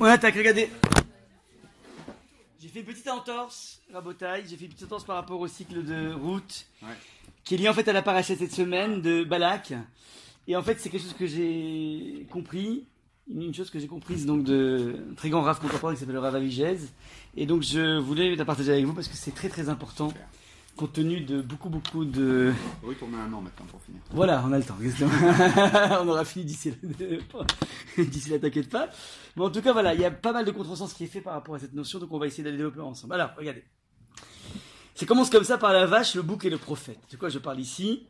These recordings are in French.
On attaque, regardez. J'ai fait une petite entorse, Rabotaille. J'ai fait une petite entorse par rapport au cycle de route Ouais. qui est lié en fait à la paracha cette semaine de Balak. Et en fait, c'est quelque chose que j'ai compris. Une chose que j'ai comprise donc de un très grand Rav contemporain qui s'appelle le Rav Avigez. Et donc je voulais la partager avec vous parce que c'est très très important. Compte tenu de beaucoup beaucoup de Oui, tourner un an maintenant pour finir. voilà, on a le temps. on aura fini d'ici la... d'ici là, t'inquiète pas. Mais en tout cas, voilà, il y a pas mal de contresens qui est fait par rapport à cette notion, donc on va essayer d'aller développer ensemble. Alors, regardez. Ça commence comme ça par la vache, le bouc et le prophète. De quoi je parle ici?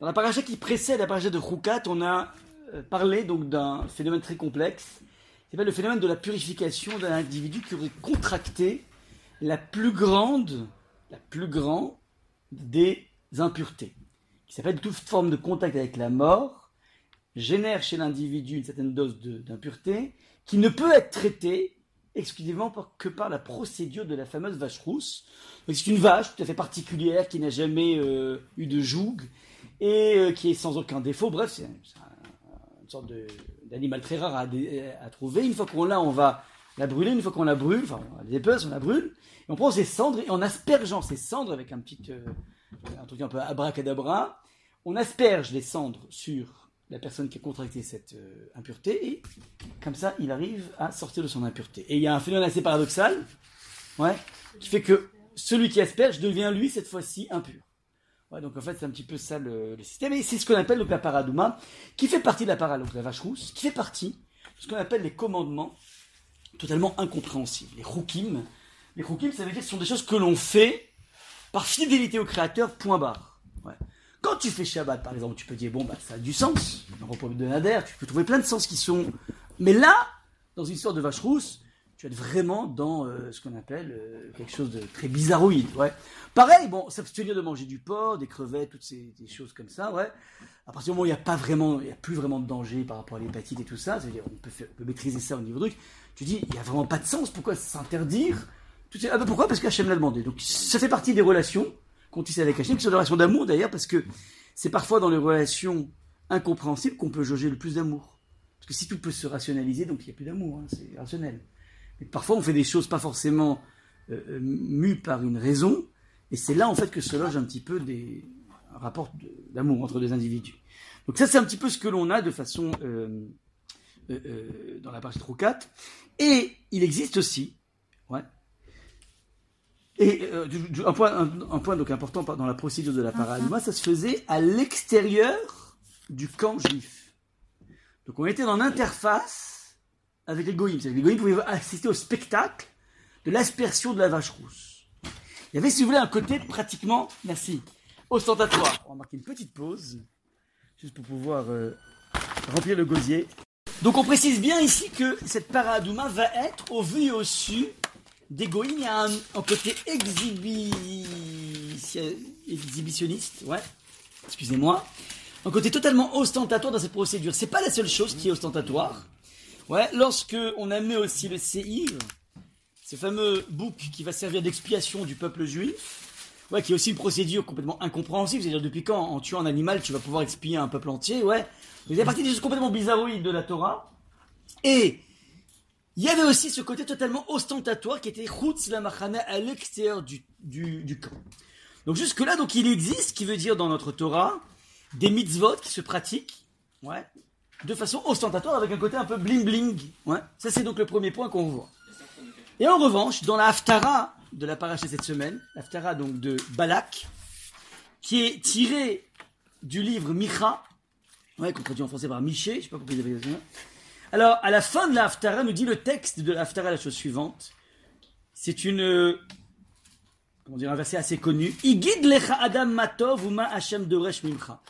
Dans la paracha qui précède la paracha de Roukat, on a euh, parlé donc d'un phénomène très complexe. C'est le phénomène de la purification d'un individu qui aurait contracté la plus grande, la plus grande des impuretés qui s'appelle toute forme de contact avec la mort, génère chez l'individu une certaine dose d'impureté qui ne peut être traitée exclusivement que par la procédure de la fameuse vache rousse. C'est une vache tout à fait particulière qui n'a jamais euh, eu de joug et euh, qui est sans aucun défaut. Bref, c'est un- c'est un- une sorte d'animal très rare à, à trouver. Une fois qu'on l'a, on va la brûler. Une fois qu'on la brûle, enfin, on les épaisse, on la brûle. Et on prend ces cendres et en aspergeant ces cendres avec un petit, euh, truc un peu abracadabra, on asperge les cendres sur la personne qui a contracté cette euh, impureté et comme ça, il arrive à sortir de son impureté. Et il y a un phénomène assez paradoxal, ouais, qui fait que celui qui asperge devient lui cette fois-ci impur. Ouais, donc en fait, c'est un petit peu ça le, le système. Et c'est ce qu'on appelle donc la paradouma, qui fait partie de la para, donc la vache rousse, qui fait partie de ce qu'on appelle les commandements totalement incompréhensibles, les roukim. Les roukim, ça veut dire que ce sont des choses que l'on fait par fidélité au créateur, point barre. Ouais. Quand tu fais Shabbat, par exemple, tu peux dire, bon, bah, ça a du sens. Un repos de Nader, tu peux trouver plein de sens qui sont. Mais là, dans une histoire de vache rousse, tu être vraiment dans euh, ce qu'on appelle euh, quelque chose de très bizarroïde. Ouais. Pareil, bon, s'abstenir de manger du porc, des crevettes, toutes ces choses comme ça, ouais. À partir du moment où il n'y a pas vraiment, il y a plus vraiment de danger par rapport à l'hépatite et tout ça, c'est-à-dire on peut, maîtriser ça au niveau truc. Tu dis, il n'y a vraiment pas de sens. Pourquoi s'interdire ah ben pourquoi? Parce qu'Hachem l'a demandé. Donc ça fait partie des relations qu'on tisse avec Hachem, qui sont des relations d'amour d'ailleurs, parce que c'est parfois dans les relations incompréhensibles qu'on peut jauger le plus d'amour. Parce que si tout peut se rationaliser, donc il n'y a plus d'amour, hein, c'est rationnel. Mais parfois on fait des choses pas forcément euh, euh, mues par une raison, et c'est là en fait que se loge un petit peu des un rapport de- d'amour entre deux individus. Donc ça c'est un petit peu ce que l'on a de façon euh, euh, euh, dans la partie Roukat. Et il existe aussi, ouais, et euh, un, point, un, un point donc important dans la procédure de la paraduma, ça se faisait à l'extérieur du camp juif. Donc on était dans l'interface avec les goïms. Les goïms pouvaient assister au spectacle de l'aspersion de la vache rousse. Il y avait, si vous voulez, un côté pratiquement, merci, ostentatoire. On va marquer une petite pause, juste pour pouvoir euh, remplir le gosier. Donc on précise bien ici que cette paradouma va être au vu et au su des goïms. Il y a un, côté exhibi- exhibitionniste, ouais, excusez-moi. Un côté totalement ostentatoire dans cette procédure. C'est pas la seule chose qui est ostentatoire. Ouais, lorsque on admet aussi le séhir, ce fameux bouc qui va servir d'expiation du peuple juif, ouais, qui est aussi une procédure complètement incompréhensible, c'est-à-dire depuis quand, en tuant un animal, tu vas pouvoir expier un peuple entier, ouais. Fait partie des choses complètement bizarroïdes de la Torah. Et il y avait aussi ce côté totalement ostentatoire qui était la Machana à l'extérieur du, du, camp. Donc jusque-là, donc il existe, qui veut dire dans notre Torah, des mitzvot qui se pratiquent, ouais, de façon ostentatoire avec un côté un peu bling bling, ouais. Ça c'est donc le premier point qu'on voit. Et en revanche, dans la Haftara de la paracha cette semaine, l'Haftara donc de Balak, qui est tirée du livre Micha, ouais, traduit en français par Miché, je sais pas pourquoi ils avaient ça. Alors, à la fin de la Haftara, nous dit le texte de la Haftara la chose suivante. C'est une, comment dire, un verset assez connu. Igid lecha adam matov uma Hashem doresh mimcha.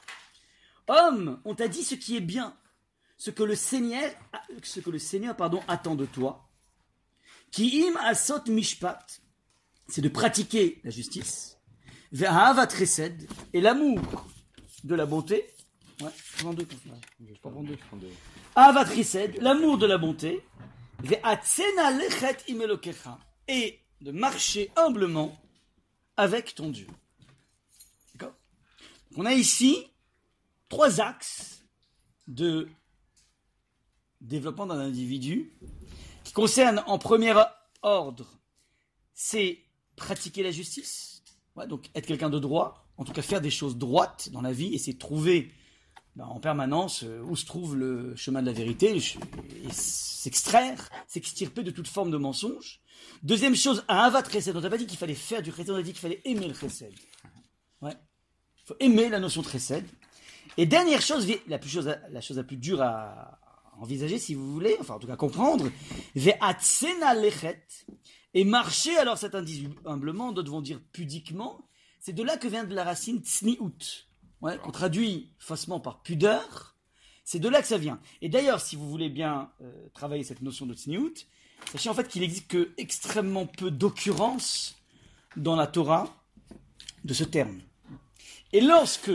Homme, on t'a dit ce qui est bien, ce que le Seigneur, ce que le Seigneur, pardon, attend de toi. Ki im asot mishpat, c'est de pratiquer la justice. Ve'ahavat chesed, et l'amour de la bonté. Ouais, je prends deux, je prends deux. Chesed, l'amour de la bonté. Et de marcher humblement avec ton Dieu. D'accord On a ici trois axes de développement d'un individu qui concerne en premier ordre, c'est pratiquer la justice, donc être quelqu'un de droit, en tout cas faire des choses droites dans la vie, et c'est trouver ben, en permanence euh, où se trouve le chemin de la vérité, s'extraire, s'extirper de toute forme de mensonge. Deuxième chose, un avat chesed. On n'a pas dit qu'il fallait faire du chesed, on a dit qu'il fallait aimer le chesed. Il faut aimer la notion de chesed. Et dernière chose, la, plus chose, la chose la plus dure à envisager, si vous voulez, enfin en tout cas comprendre, et marcher, alors certains disent humblement, d'autres vont dire pudiquement, c'est de là que vient de la racine tsniout, ouais, qu'on traduit faussement par pudeur, c'est de là que ça vient. Et d'ailleurs, si vous voulez bien euh, travailler cette notion de tsniout, sachez en fait qu'il existe que extrêmement peu d'occurrences dans la Torah de ce terme. Et lorsque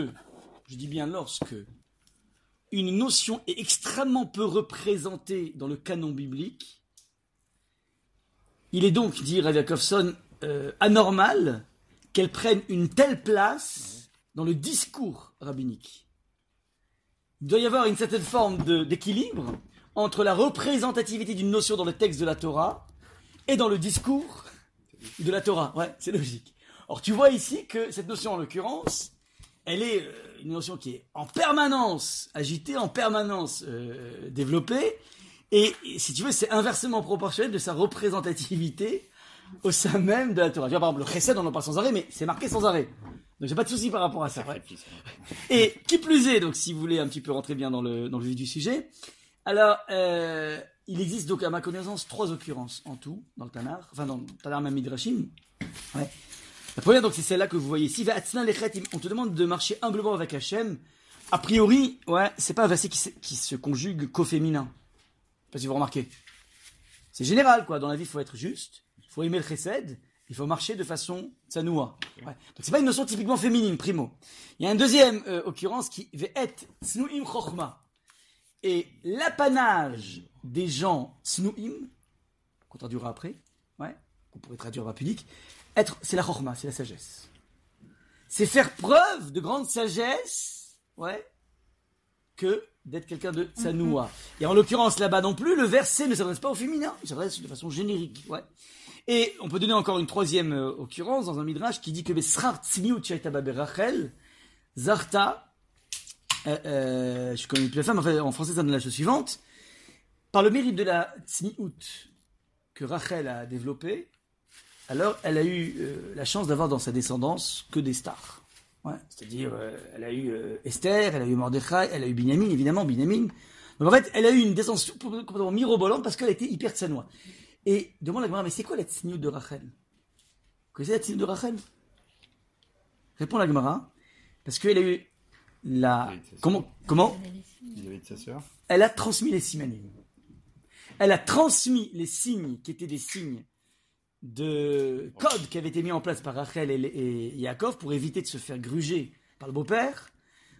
je dis bien lorsque, une notion est extrêmement peu représentée dans le canon biblique, il est donc, dit Rav euh, anormal qu'elle prenne une telle place dans le discours rabbinique. Il doit y avoir une certaine forme d'équilibre entre la représentativité d'une notion dans le texte de la Torah et dans le discours de la Torah. Ouais, c'est logique. Or, tu vois ici que cette notion, en l'occurrence, elle est euh, une notion qui est en permanence agitée, en permanence euh, développée, et, si tu veux, c'est inversement proportionnel de sa représentativité au sein même de la Torah. Tu vois, par exemple, le chesed, on en parle sans arrêt, mais c'est marqué sans arrêt. Donc j'ai pas de souci par rapport à ça. Et qui plus est, donc si vous voulez un petit peu rentrer bien dans le, dans le vif du sujet, alors euh, il existe donc à ma connaissance trois occurrences en tout dans le Tanar, enfin dans le Tanar Midrashim, ouais, la première, donc, c'est celle-là que vous voyez ici. On te demande de marcher humblement avec Hachem. A priori, ouais, c'est pas un verset qui se, qui se conjugue qu'au féminin. Je sais pas si vous remarquez. C'est général, quoi. Dans la vie, il faut être juste, il faut aimer le chesed, il faut marcher de façon tsanoua. Ouais. Donc c'est pas une notion typiquement féminine, primo. Il y a une deuxième euh, occurrence qui va être tsnuim chokhma. Et l'apanage des gens tsnuim, qu'on traduira après, ouais, qu'on pourrait traduire par public, être, c'est la chorma, c'est la sagesse. C'est faire preuve de grande sagesse, ouais, que d'être quelqu'un de sanoua. Et en l'occurrence, là-bas non plus, le verset ne s'adresse pas au féminin, il s'adresse de façon générique, ouais. Et on peut donner encore une troisième euh, occurrence dans un midrash qui dit que Rachel, Zarta, euh, euh, je connais plus la femme, en français ça donne la chose suivante, par le mérite de la tsniout que Rachel a développé, alors elle a eu euh, la chance d'avoir dans sa descendance que des stars. C'est-à-dire, euh, elle a eu euh, Esther, elle a eu Mordechai, elle a eu Binyamin, évidemment, Binyamin. Donc en fait, elle a eu une descendance complètement mirobolante parce qu'elle était hyper tsanoua. Et demande à la mais c'est quoi la tsniout de Rachel? Vous connaissez la tsniout de Rachel? Répond la Gemara. Parce qu'elle a eu la... Comment Comment? Sa sœur. Elle a transmis les simanim. Elle a transmis les signes qui étaient des signes de code qui avait été mis en place par Rachel et, Yaakov pour éviter de se faire gruger par le beau-père.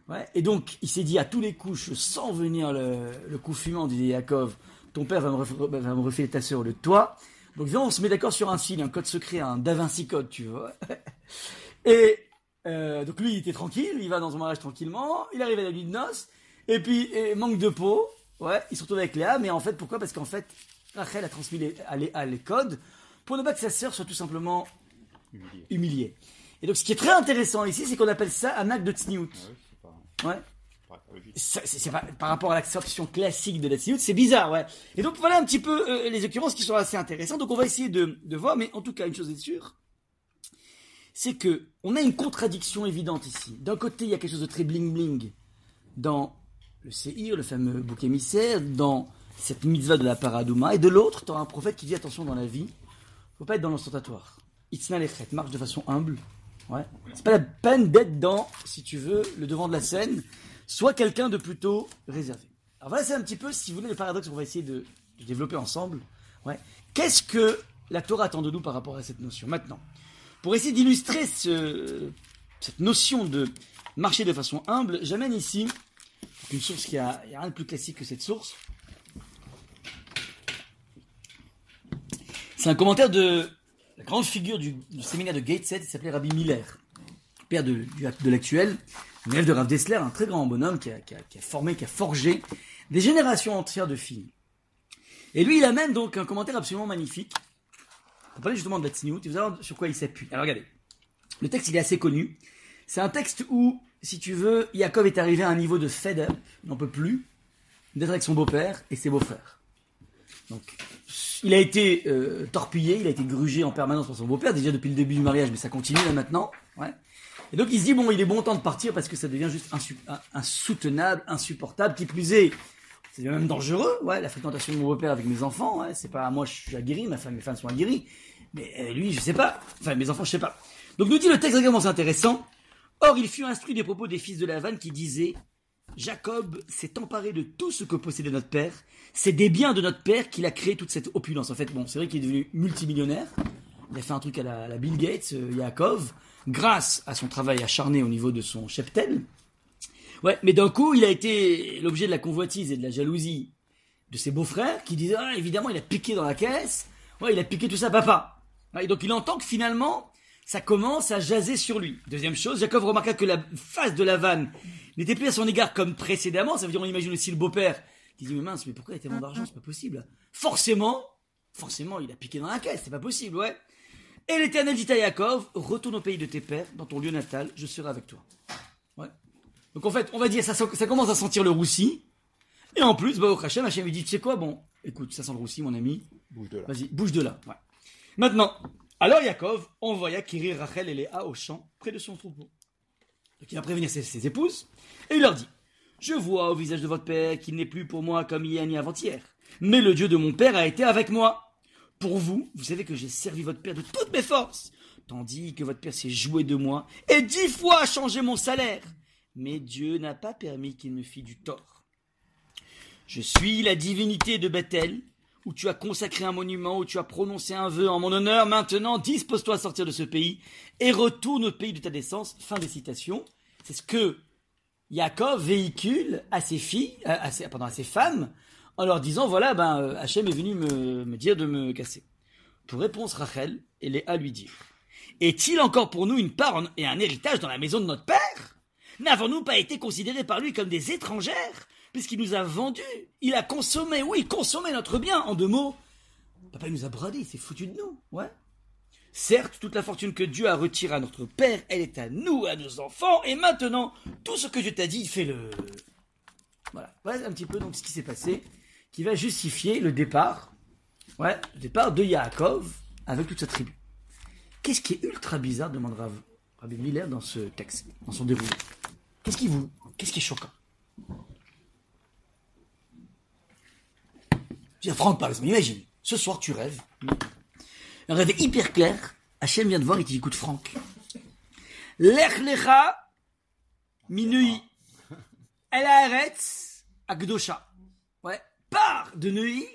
Ouais. Et donc, il s'est dit à tous les coups, sans venir le, coup fumant, disait Yaakov, ton père va me, refaire, ta sœur le toi. Donc, viens, on se met d'accord sur un signe, un code secret, un Da Vinci code, tu vois. Et euh, donc, lui, il était tranquille, il va dans son mariage tranquillement, il arrive à la nuit de noces, et puis, manque de peau, ouais, il se retrouve avec Léa, mais en fait, pourquoi? Parce qu'en fait, Rachel a transmis les, les codes pour ne pas que sa sœur soit tout simplement humiliée. Et donc, ce qui est très intéressant ici, c'est qu'on appelle ça un acte de tsniout. Ah ouais. C'est par rapport à l'acception classique de la tsniout, c'est bizarre, ouais. Et donc voilà un petit peu euh, les occurrences qui sont assez intéressantes. Donc on va essayer de, voir, mais en tout cas une chose est sûre, c'est que on a une contradiction évidente ici. D'un côté, il y a quelque chose de très bling bling dans le Seir, le fameux bouc émissaire, dans cette mitzvah de la paradouma, et de l'autre, tu as un prophète qui dit attention dans la vie, faut pas être dans l'ostentatoire. Itzna lechet, marche de façon humble. Ouais. C'est pas la peine d'être dans, si tu veux, le devant de la scène. Soit quelqu'un de plutôt réservé. Alors voilà, c'est un petit peu, si vous voulez, le paradoxe qu'on va essayer de, développer ensemble. Ouais. Qu'est-ce que la Torah attend de nous par rapport à cette notion? Maintenant, pour essayer d'illustrer ce, cette notion de marcher de façon humble, j'amène ici une source qui a, a rien de plus classique que cette source. C'est un commentaire de la grande figure du, séminaire de Gateshead, il s'appelait Rabbi Miller, père de, de l'actuel, élève de Rav Dessler, un très grand bonhomme qui a, formé, qui a forgé des générations entières de filles. Et lui, il amène donc un commentaire absolument magnifique. Pour parler justement de la tsniout, et vous allez sur quoi il s'appuie. Alors regardez. Le texte, il est assez connu. C'est un texte où, si tu veux, Jacob est arrivé à un niveau de fed up, il n'en peut plus, d'être avec son beau-père et ses beaux-frères. Donc, il a été euh, torpillé, il a été grugé en permanence par son beau-père, déjà depuis le début du mariage, mais ça continue là maintenant. Ouais. Et donc il se dit, bon, il est bon temps de partir parce que ça devient juste insoutenable, insupportable, qui plus est, c'est même dangereux, ouais, la fréquentation de mon beau-père avec mes enfants, c'est pas, moi je suis aguerri, ma femme, mes femmes sont aguerries, mais euh, lui, je sais pas, enfin mes enfants, je sais pas. Donc nous dit le texte vraiment c'est intéressant. Or, il fut instruit des propos des fils de Lavan qui disaient Jacob s'est emparé de tout ce que possédait notre père. C'est des biens de notre père qu'il a créé toute cette opulence. En fait, bon, c'est vrai qu'il est devenu multimillionnaire. Il a fait un truc à la, Bill Gates, euh, Yaakov, grâce à son travail acharné au niveau de son cheptel. Ouais, mais d'un coup, il a été l'objet de la convoitise et de la jalousie de ses beaux-frères qui disaient ah, évidemment, il a piqué dans la caisse. Ouais, il a piqué tout ça, papa. Ouais, et donc il entend que finalement, ça commence à jaser sur lui. Deuxième chose, Jacob remarqua que la face de la vanne n'était plus à son égard comme précédemment. Ça veut dire, on imagine aussi le beau-père qui dit, mais mince, mais pourquoi il a tellement d'argent C'est pas possible. Forcément, forcément, il a piqué dans la caisse, c'est pas possible, ouais. Et l'Éternel dit à Jacob, retourne au pays de tes pères, dans ton lieu natal, je serai avec toi. Ouais. Donc en fait, on va dire, ça, ça commence à sentir le roussi. Et en plus, bah, au Hachem, Hachem lui dit, tu sais quoi, bon, écoute, ça sent le roussi, mon ami. Bouge de là. Vas-y, bouge de là. Ouais. Maintenant, alors Yaakov envoya Kiri, Rachel et Léa au champ, près de son troupeau. Il va prévenir ses, ses épouses, et il leur dit Je vois au visage de votre père qu'il n'est plus pour moi comme hier ni avant-hier, mais le Dieu de mon père a été avec moi. Pour vous, vous savez que j'ai servi votre père de toutes mes forces, tandis que votre père s'est joué de moi et dix fois a changé mon salaire. Mais Dieu n'a pas permis qu'il me fît du tort. Je suis la divinité de Bethel, où tu as consacré un monument, où tu as prononcé un vœu en mon honneur. Maintenant, dispose-toi à sortir de ce pays et retourne au pays de ta naissance. Fin des citations. C'est ce que Yaakov véhicule à ses filles, à, ses, à ses femmes, en leur disant voilà, ben, euh, Hachem est venu me, dire de me casser. Pour réponse, Rachel et Léa lui dirent Est-il encore pour nous une part et un héritage dans la maison de notre père? N'avons-nous pas été considérés par lui comme des étrangères? Puisqu'il nous a vendus, il a consommé, oui, consommé notre bien. En deux mots, papa il nous a bradé, il s'est foutu de nous, ouais. Certes, toute la fortune que Dieu a retirée à notre père, elle est à nous, à nos enfants, et maintenant, tout ce que Dieu t'a dit, fais-le. Voilà, voilà un petit peu donc ce qui s'est passé, qui va justifier le départ, ouais, le départ de Yaakov avec toute sa tribu. Qu'est-ce qui est ultra bizarre, demandera Rabbi Miller dans ce texte, dans son déroulé? Qu'est-ce qui vous, qu'est-ce qui est choquant? Dire, Franck, par exemple, imagine, ce soir tu rêves, un rêve hyper clair, Hachem vient de voir et tu dit, écoute Franck, Lech lecha minui el haaretz akdosha. Ouais, pars de Neuilly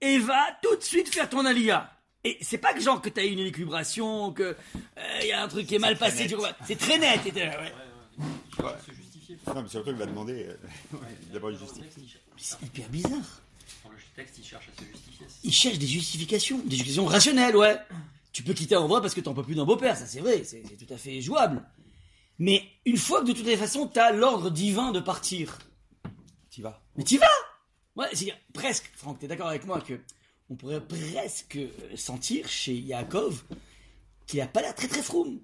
et va tout de suite faire ton alia. Et c'est pas que genre que t'as eu une équilibration, que il y a un truc qui est mal passé, tu vois. C'est très net. et là, ouais. Ouais. Non, mais surtout, il va demander euh, d'abord une justice. C'est hyper bizarre. Texte, il cherche à se justifier. Il cherche des justifications, des justifications rationnelles, ouais. Tu peux quitter un endroit parce que t'en peux plus d'un beau-père, ça c'est vrai, c'est c'est tout à fait jouable. Mais une fois que de toutes les façons, t'as l'ordre divin de partir, T'y vas. mais t'y vas Ouais, c'est presque, Franck, t'es d'accord avec moi que on pourrait presque sentir chez Yaakov qu'il a pas l'air très très froum.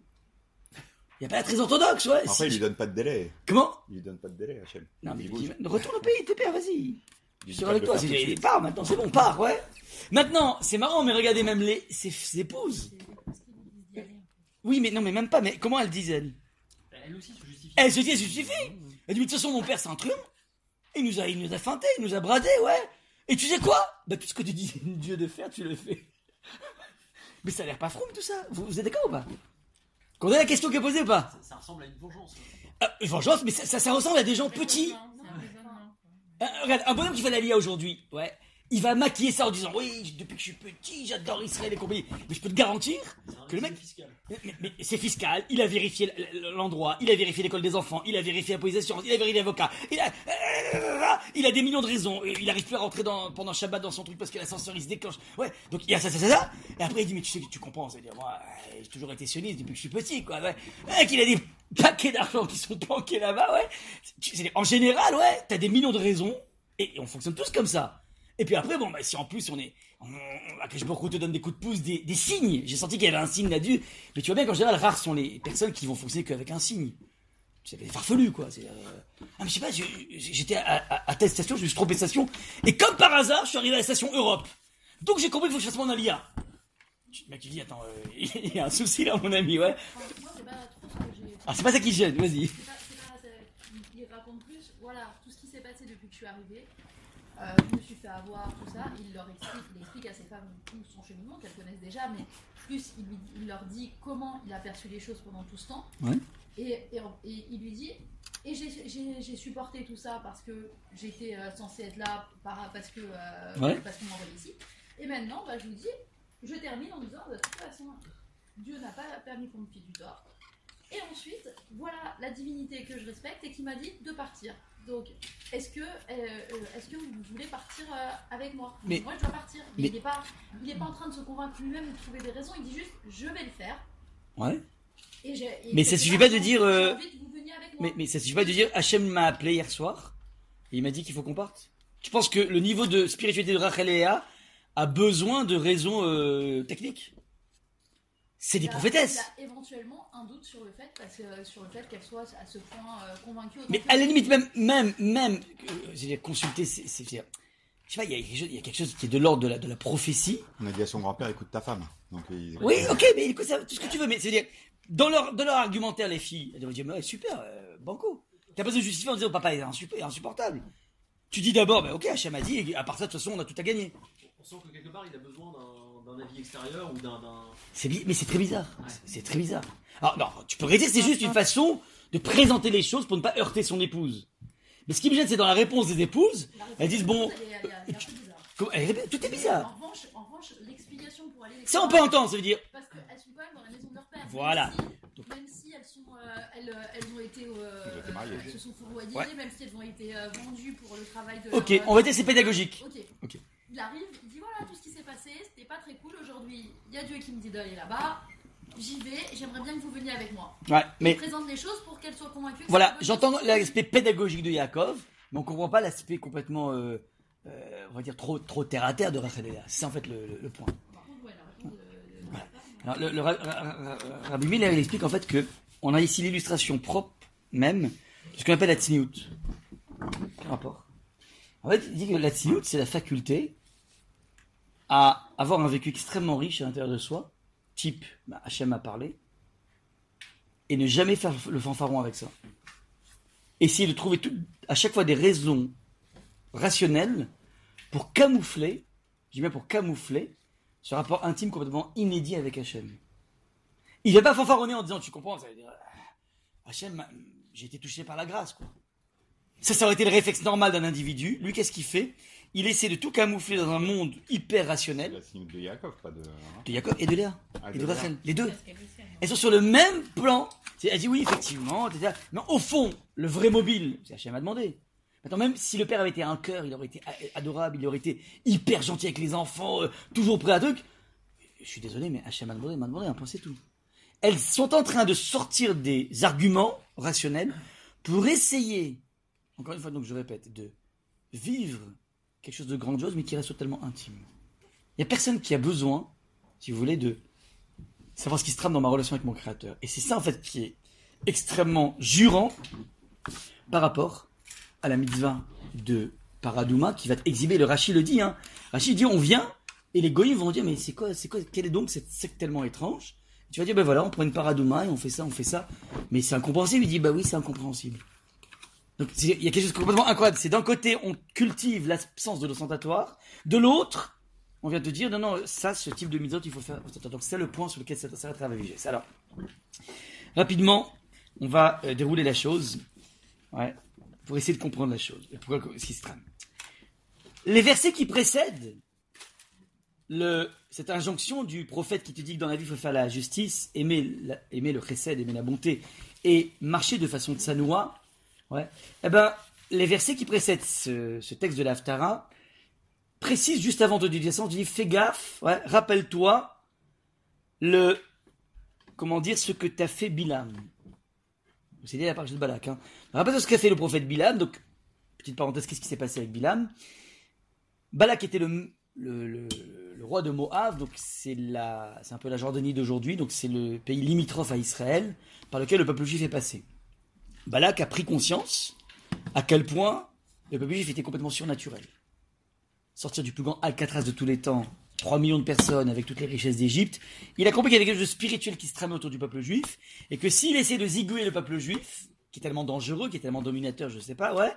Il a pas l'air très orthodoxe, ouais. Après, Si- il lui donne pas de délai. Comment? Il lui donne pas de délai, Hachem. Non, mais il il- retourne au pays, t'es père, vas-y. Je suis avec toi, c'est pars maintenant, c'est bon, pars, ouais. Maintenant, c'est marrant, mais regardez même les, ses, ses épouses. Oui, mais non, mais même pas, mais comment elles disent, elles Elle aussi se justifie. Elle se dit, elle se justifie. Elle dit, mais de toute façon, mon père, c'est un truand. Il nous a, il nous a feinté, il nous a bradé, ouais. Et tu sais quoi? Bah, tout ce que tu dis, Dieu de faire, tu le fais. Mais ça a l'air pas froum, tout ça. Vous, vous êtes d'accord ou pas? Qu'on a la question qui est posée ou pas? Ça, ça ressemble à une vengeance. ah, Vengeance, mais ça, ça, ça ressemble à des gens petits. Euh, regarde, un bonhomme qui fait la lia aujourd'hui, ouais, il va maquiller ça en disant oui, depuis que je suis petit, j'adore Israël et compagnie. Mais je peux te garantir que le mec, fiscal. mais, mais- c'est fiscal, il a vérifié l'endroit, il a vérifié l'école des enfants, il a vérifié la police d'assurance, il a vérifié l'avocat, il a, euh, il a des millions de raisons, il arrive plus à rentrer dans, pendant Shabbat dans son truc parce que l'ascenseur il se déclenche. Ouais, donc il y a ça, ça, ça, ça, et après il dit mais tu sais que tu comprends, c'est-à-dire moi, euh, j'ai toujours été sioniste depuis que je suis petit, quoi, ouais. Qu'il a des paquets d'argent qui sont planqués là-bas, ouais. C'est- En général, ouais, t'as des millions de raisons, et on fonctionne tous comme ça. Et puis après, bon, bah, si en plus on est, on, me te donne des coups de pouce, des, des signes. J'ai senti qu'il y avait un signe là-dessus. Mais tu vois bien qu'en général, rares sont les personnes qui vont fonctionner qu'avec un signe. C'est farfelu, quoi. Euh... Ah, mais je sais pas, j'étais à, à, à, telle station, je me suis trompé de station. Et comme par hasard, je suis arrivé à la station Europe. Donc j'ai compris qu'il faut que je fasse mon alia. Le mec, il dit, attends, euh, il y a un souci là, mon ami, ouais. Moi, pas trop ce que. Ah, c'est pas ça qui gêne, vas-y. Voilà, tout ce qui s'est passé depuis que je suis arrivée. Euh, je me suis fait avoir, tout ça. Il leur explique, il explique à ces femmes tout son cheminement qu'elles connaissent déjà, mais plus il, lui- il leur dit comment il a perçu les choses pendant tout ce temps. Ouais. Et, et- et il lui dit, et j'ai- supporté tout ça parce que j'étais euh, censée être là, par- parce que euh, Ouais. parce qu'on m'envoie ici. Et maintenant, bah, je vous dis, je termine en disant, de toute façon, Dieu n'a pas permis qu'on me file du tort. Et ensuite, voilà la divinité que je respecte et qui m'a dit de partir. Donc, est-ce que, euh, est-ce que vous voulez partir euh, avec moi? Mais- Moi, je dois partir. Mais, il n'est pas, il est pas en train de se convaincre lui-même de trouver des raisons. Il dit juste, je vais le faire. Ouais. Et j'ai- et Mais ça suffit pas de dire, euh. Mais, mais ça suffit pas de dire Hachem m'a appelé hier soir et il m'a dit qu'il faut qu'on parte. Tu penses que le niveau de spiritualité de Rachel et Léa a besoin de raisons techniques? C'est des Il prophétesses. Il a éventuellement un doute sur le fait, parce que, sur le fait qu'elle soit à ce point euh, convaincue. Mais à la limite, même, même, même, euh, j'ai consulté, c'est, je sais pas, il y, a quelque chose, il y a quelque chose qui est de l'ordre de la, de la prophétie. On a dit à son grand-père, écoute ta femme. Donc, il- Oui, ok, mais écoute, ça, tout ce que tu veux, mais c'est-à-dire, dans leur, dans leur argumentaire, les filles, elles vont dire, mais ouais, super, euh, banco. T'as pas besoin de justifier en disant, papa est insup- insupportable. Tu dis d'abord, bah, ok, Hachem a dit, et à part ça, de toute façon, on a tout à gagner. On sent que quelque part il a besoin d'un d'un avis extérieur ou d'un. C'est bi- mais c'est très bizarre. C'est- C'est très bizarre. Alors, non, tu peux réaliser, c'est juste une façon de présenter les choses pour ne pas heurter son épouse. Mais ce qui me gêne, c'est dans la réponse des épouses, réponse elles disent, bon, elle est- elle est- est répètent- tout est bizarre. En revanche, l'explication pour aller. Ça, on peut entendre, ça veut dire, Parce qu'elles sont quand même dans la maison de leur père. Voilà. Même si, même si elles, sont, euh, elles, euh, elles ont été. euh, Elles ont été mariées. elles se sont fourvoyées, Ouais. même si elles ont été euh, vendues pour le travail de. ok, leur- on va dire que c'est pédagogique. Ok. Ok. Il arrive, il dit voilà tout ce qui s'est passé, c'était pas très cool aujourd'hui. Il y a Dieu qui me dit d'aller là-bas. J'y vais, j'aimerais bien que vous veniez avec moi. Ouais, Il mais présente les choses pour qu'elles soient convaincues. que voilà, j'entends l'aspect pédagogique de Yaakov, mais on comprend pas l'aspect complètement, euh, euh, on va dire, trop, trop terre à terre de Rachel. C'est en fait, le, le- le point. Par contre, ouais, la réponse de- de- de- Alors, le, le Ra- Ra- Ra- Ra- Rabbi Miller, il explique en fait que on a ici l'illustration propre même de ce qu'on appelle la tsniout. Quel rapport? En fait, il dit que la tsniout, c'est la faculté à avoir un vécu extrêmement riche à l'intérieur de soi, type bah, Hachem a parlé, et ne jamais faire le fanfaron avec ça. Essayer de trouver à chaque fois des raisons rationnelles pour camoufler, je dis bien pour camoufler, ce rapport intime complètement inédit avec Hachem. Il va pas fanfaronner en disant, tu comprends, ça veut dire, Hachem, j'ai été touché par la grâce, quoi. Ça, ça aurait été le réflexe normal d'un individu. Lui, qu'est-ce qu'il fait? Il essaie de tout camoufler dans un monde hyper C'est rationnel la signe de Yaakov, pas de. hein? de Jacob et de Léa. Ah, et de de Léa. Rachel. Les deux. Elles sont sur le même plan. Elle dit oui, effectivement, etc. Mais au fond, le vrai mobile, c'est Hachem a demandé. Maintenant, même si le père avait été un cœur, il aurait été adorable, il aurait été hyper gentil avec les enfants, euh, toujours prêt à truc. Je suis désolé, mais Hachem a demandé, m'a demandé un point, c'est tout. Elles sont en train de sortir des arguments rationnels pour essayer, encore une fois, donc je répète, de vivre quelque chose de grandiose, mais qui reste totalement intime. Il n'y a personne qui a besoin, si vous voulez, de savoir ce qui se trame dans ma relation avec mon créateur. Et c'est ça, en fait, qui est extrêmement jurant par rapport à la mitzvah de Paradouma qui va exhiber, le Rashi le dit, hein. Rashi dit, on vient, et les goyim vont dire, mais c'est quoi, c'est quoi, quelle est donc cette secte tellement étrange? Tu vas dire, ben voilà, on prend une Paradouma et on fait ça, on fait ça. Mais c'est incompréhensible. Il dit, bah oui, c'est incompréhensible. Donc, il y a quelque chose de complètement incroyable. C'est d'un côté, on cultive l'absence de l'ostentatoire. De l'autre, on vient te dire, non, non, ça, ce type de mitzvot, il faut faire. Donc, c'est le point sur lequel ça s'arrête à Vigès. Alors, rapidement, on va euh, dérouler la chose. Ouais. Pour essayer de comprendre la chose. Pourquoi, ce qui se trame. Les versets qui précèdent cette injonction du prophète qui te dit que dans la vie, il faut faire la justice, aimer, aimer le chesed, aimer la bonté, et marcher de façon tsanoua, ouais, eh ben, les versets qui précèdent ce, texte de l'Aftara précisent juste avant de te dit fais gaffe, rappelle-toi le, comment dire, ce que t'as fait Bilam. C'est dit la parole de Balak. Hein. Rappelle-toi ce qu'a fait le prophète Bilam. Donc, petite parenthèse, qu'est-ce qui s'est passé avec Bilam? Balak était le, roi de Moab, donc c'est un peu la Jordanie d'aujourd'hui, donc c'est le pays limitrophe à Israël par lequel le peuple juif est passé. Balak a pris conscience à quel point le peuple juif était complètement surnaturel. Sortir du plus grand Alcatraz de tous les temps, 3 millions de personnes avec toutes les richesses d'Égypte, il a compris qu'il y avait quelque chose de spirituel qui se tramait autour du peuple juif, et que s'il essaie de zigouer le peuple juif, qui est tellement dangereux, qui est tellement dominateur, je sais pas, ouais,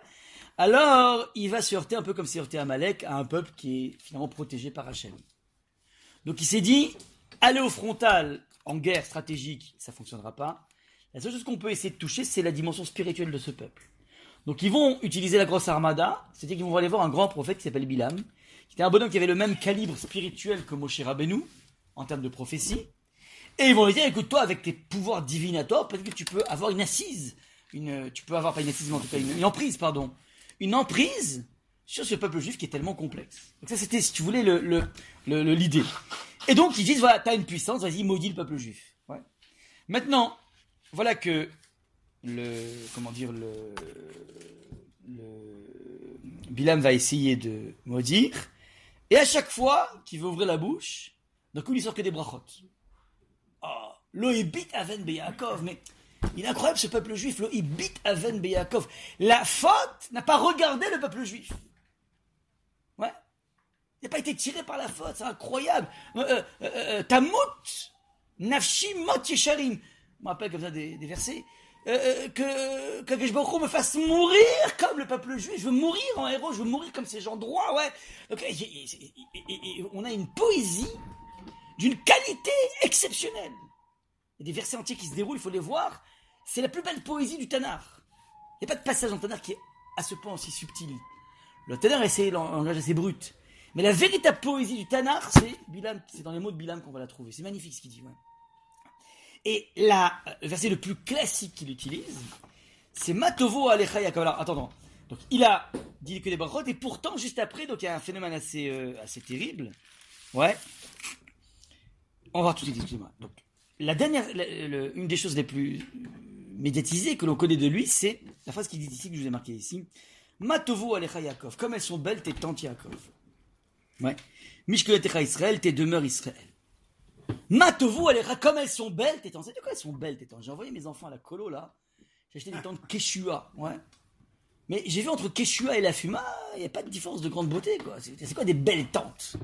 alors il va se heurter un peu comme s'est heurté Amalek à un peuple qui est finalement protégé par Hachem. Donc il s'est dit, aller au frontal en guerre stratégique, ça fonctionnera pas. La seule chose qu'on peut essayer de toucher, c'est la dimension spirituelle de ce peuple. Donc ils vont utiliser la grosse armada, c'est-à-dire qu'ils vont aller voir un grand prophète qui s'appelle Bilam, qui était un bonhomme qui avait le même calibre spirituel que Moshe Rabbeinu, en termes de prophétie. Et ils vont lui dire, écoute, toi, avec tes pouvoirs divinatoires, peut-être que tu peux avoir une assise, tu peux avoir, pas une assise, mais en tout cas, une, emprise, pardon. Une emprise sur ce peuple juif qui est tellement complexe. Donc ça, c'était, si tu voulais, l'idée. Et donc, ils disent, voilà, t'as une puissance, vas-y, maudis le peuple juif. Maintenant, voilà que le, comment dire, le, Bilam va essayer de maudire, et à chaque fois qu'il veut ouvrir la bouche, d'un coup, il sort que des brachot. Oh, lo ibit aven beyakov, mais il est incroyable ce peuple juif, lo ibit aven beyakov. La faute n'a pas regardé le peuple juif. Ouais. Il n'a pas été tiré par la faute, c'est incroyable. Euh, euh, euh, Tamut, nafshi mot yesharim. Je me rappelle comme ça des, versets. Euh, euh, que que me fasse mourir comme le peuple juif. Je veux mourir en héros, je veux mourir comme ces gens droits, ouais. Donc, et- on a une poésie d'une qualité exceptionnelle. Il y a des versets entiers qui se déroulent, il faut les voir. C'est la plus belle poésie du Tanar. Il n'y a pas de passage le Tanar qui est à ce point aussi subtil. Le Tanar, c'est langage assez brut. Mais la véritable poésie du Tanar, c'est Bilam, c'est dans les mots de Bilam qu'on va la trouver. C'est magnifique ce qu'il dit. Et là, le verset le plus classique qu'il utilise, c'est Matovo Alecha Yaakov. Alors, attends, Donc, il a dit que des brachot, et pourtant, juste après, donc il y a un phénomène assez, euh, assez terrible. Ouais. On va tout de suite, excusez-moi. Donc, la dernière, une des choses les plus médiatisées que l'on connaît de lui, c'est la phrase qu'il dit ici, que je vous ai marqué ici. Matovo Alecha Yaakov. Comme elles sont belles, tes tantes Yaakov. Ouais. Mishkoletecha Israël, tes demeures Israël. Matovo Alecha, comme elles sont belles, tantes. C'est de quoi elles sont belles, tantes J'ai envoyé mes enfants à la colo, là. J'ai acheté des tantes Keshua. Ouais. Mais j'ai vu entre Keshua et la Fuma, il n'y a pas de différence de grande beauté, quoi. C'est quoi des belles tentes?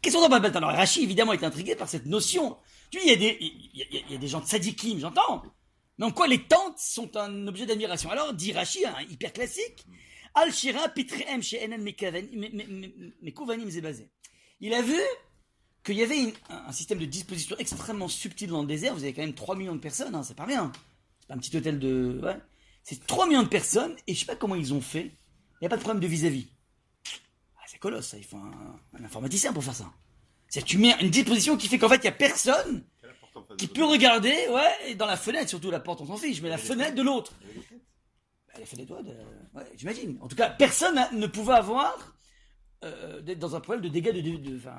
Qu'est-ce qu'on entend tentes? Alors, Rachi, évidemment, est intrigué par cette notion. Tu dis, il y a des, y y des gens de sadikim, j'entends. Mais en quoi les tentes sont un objet d'admiration? Alors, dit Rachi, un hyper classique, Al Shira Pitrehem Me- Me- Mekouvanim Zebazé. Il a vu qu'il y avait une- un système de disposition extrêmement subtil dans le désert. Vous avez quand même 3 millions de personnes, hein, c'est pas rien. C'est pas un petit hôtel de. Ouais. C'est 3 millions de personnes, et je sais pas comment ils ont fait. Il n'y a pas de problème de vis-à-vis. Ah, c'est colosse, ça. Il faut un, un informaticien pour faire ça. C'est tu mets une disposition qui fait qu'en fait, il n'y a personne qui peut regarder, ouais, et dans la fenêtre, surtout la porte, on s'en fiche, mais la fenêtre de l'autre. Bah, Elle a fait des doigts de... Ouais, j'imagine. En tout cas, personne ne pouvait avoir euh, d'être dans un problème de dégâts de... de, de- enfin,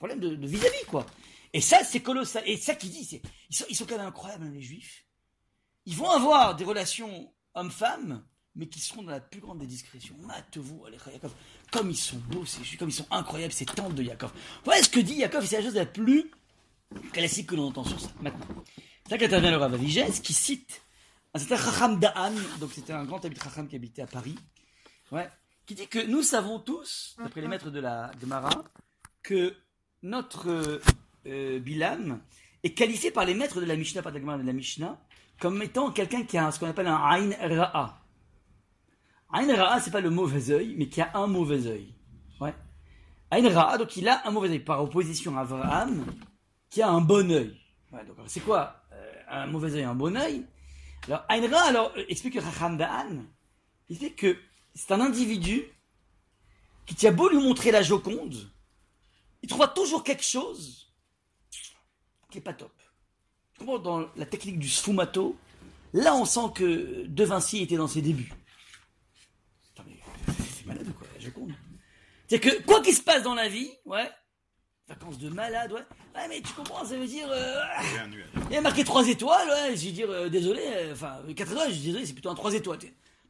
problème de vis-à-vis, quoi. Et ça, c'est colossal. Et ça qui dit, c'est... Ils sont, ils sont quand même incroyables, hein, les juifs. Ils vont avoir des relations hommes-femmes, mais qui seront dans la plus grande des discrétions. Mate-vous, allez, Yaakov. Comme ils sont beaux, ces juifs, comme ils sont incroyables, ces tantes de Yaakov. Voilà ce que dit Yaakov, c'est la chose la plus classique que l'on entend sur ça. Maintenant. C'est là qu'intervient le Rav Avigès, qui cite un certain Chacham Da'an, donc c'était un grand habit Chacham qui habitait à Paris, ouais, qui dit que nous savons tous, d'après les maîtres de la Gemara, que notre euh, euh, Bilam est qualifié par les maîtres de la Mishnah, par de la Mishnah, comme étant quelqu'un qui a ce qu'on appelle un Ain Ra'a. Ain Ra'a, c'est pas le mauvais œil, mais qui a un mauvais œil. Ouais. Ain Ra'a, donc il a un mauvais œil, par opposition à Abraham, qui a un bon œil. Ouais, donc c'est quoi euh, un mauvais œil, un bon œil? Alors Ain Ra'a, alors explique Racham Da'an, il explique que c'est un individu qui tient beau lui montrer la Joconde, il trouvera toujours quelque chose qui est pas top. Dans la technique du sfumato, là on sent que De Vinci était dans ses débuts. C'est malade ou quoi, la Joconde C'est que quoi qu'il se passe dans la vie, ouais, vacances de malade, ouais, ouais mais tu comprends, ça veut dire, euh, il y a marqué 3 étoiles, ouais, je vais dire, euh, désolé, euh, enfin, 4 étoiles, je désolé, c'est plutôt un 3 étoiles.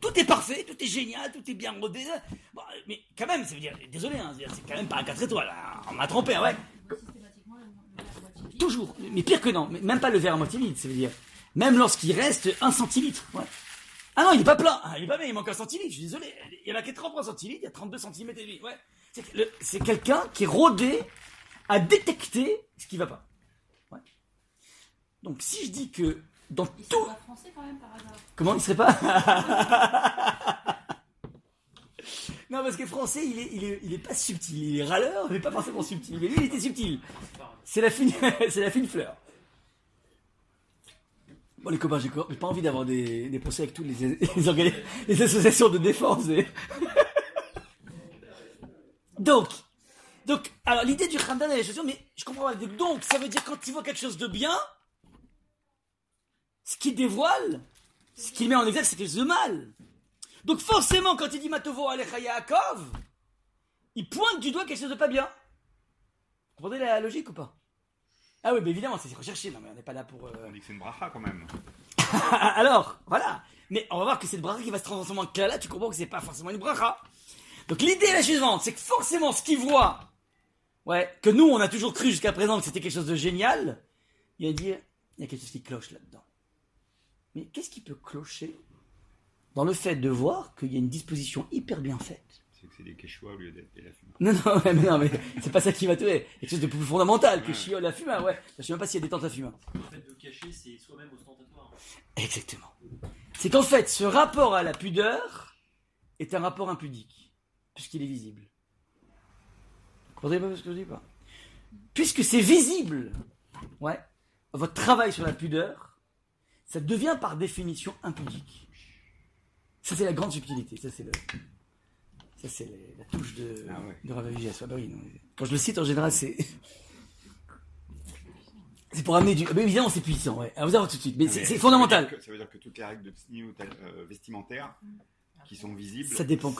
Tout est parfait, tout est génial, tout est bien rodé. Bon, mais quand même, ça veut dire, désolé, hein, c'est quand même pas un 4 étoiles. hein, On m'a trompé, ouais. Toujours. Mais pire que non. Même pas le verre à moitié vide, ça veut dire. Même lorsqu'il reste un centilitre. Ouais. Ah non, il est pas plein. Ah, il est pas bien, il manque un centilitre. Je suis désolé. Il y en a que 33 centilitres, il y a 32 centimètres et demi. Ouais. C'est quelqu'un qui est rodé à détecter ce qui va pas. Donc si je dis que dans tout pas français quand même par hasard. Comment il serait pas Non, parce que français, il est, il est, il est pas subtil. Il est râleur, mais pas forcément subtil. Mais lui, il était subtil. C'est la fine, c'est la fine fleur. Bon, les copains, j'ai pas envie d'avoir des, des procès avec tous les, les, associations de défense. et- donc, donc, alors l'idée du Khamdan et les chaussures, mais je comprends pas. Donc, ça veut dire quand tu vois quelque chose de bien, ce qui dévoile, ce qui met en exergue, c'est quelque chose de mal. Donc forcément, quand il dit Matovo Alecha Yaakov, il pointe du doigt quelque chose de pas bien. Vous comprenez la logique ou pas? Ah oui, mais évidemment, c'est recherché. Non, mais on n'est pas là pour. euh, On dit que c'est une bracha quand même. Alors, voilà. Mais on va voir que c'est le bracha qui va se transformer en kala. Tu comprends que c'est pas forcément une bracha. Donc l'idée est la suivante, c'est que forcément, ce qu'il voit, ouais, que nous, on a toujours cru jusqu'à présent que c'était quelque chose de génial, il va dire, il y a quelque chose qui cloche là-dedans. Mais qu'est-ce qui peut clocher dans le fait de voir qu'il y a une disposition hyper bien faite C'est que c'est des quechua au lieu d'être des lafuma. Non, non, mais non, mais c'est pas ça qui va tuer. Quelque chose de plus fondamental que chiol la fuma, ouais. Je sais même pas s'il y a des tentes à fuma. Le fait de cacher, c'est soi-même ostentatoire. Exactement. C'est qu'en fait, ce rapport à la pudeur est un rapport impudique, puisqu'il est visible. Vous comprenez pas ce que je dis pas? Puisque c'est visible, ouais, votre travail sur la pudeur, ça devient par définition impudique. Ça c'est la grande subtilité, ça c'est le, ça c'est les- la touche de, Ah ouais. de. Ah bah oui, non, Quand je le cite en général, c'est c'est pour amener du. ah bah évidemment, c'est puissant, ouais. Alors, vous allez voir tout de suite, mais Non, c'est mais fondamental. veut dire que- Ça veut dire que toutes les règles de tsniout euh, vestimentaires qui sont visibles, Ça dépend.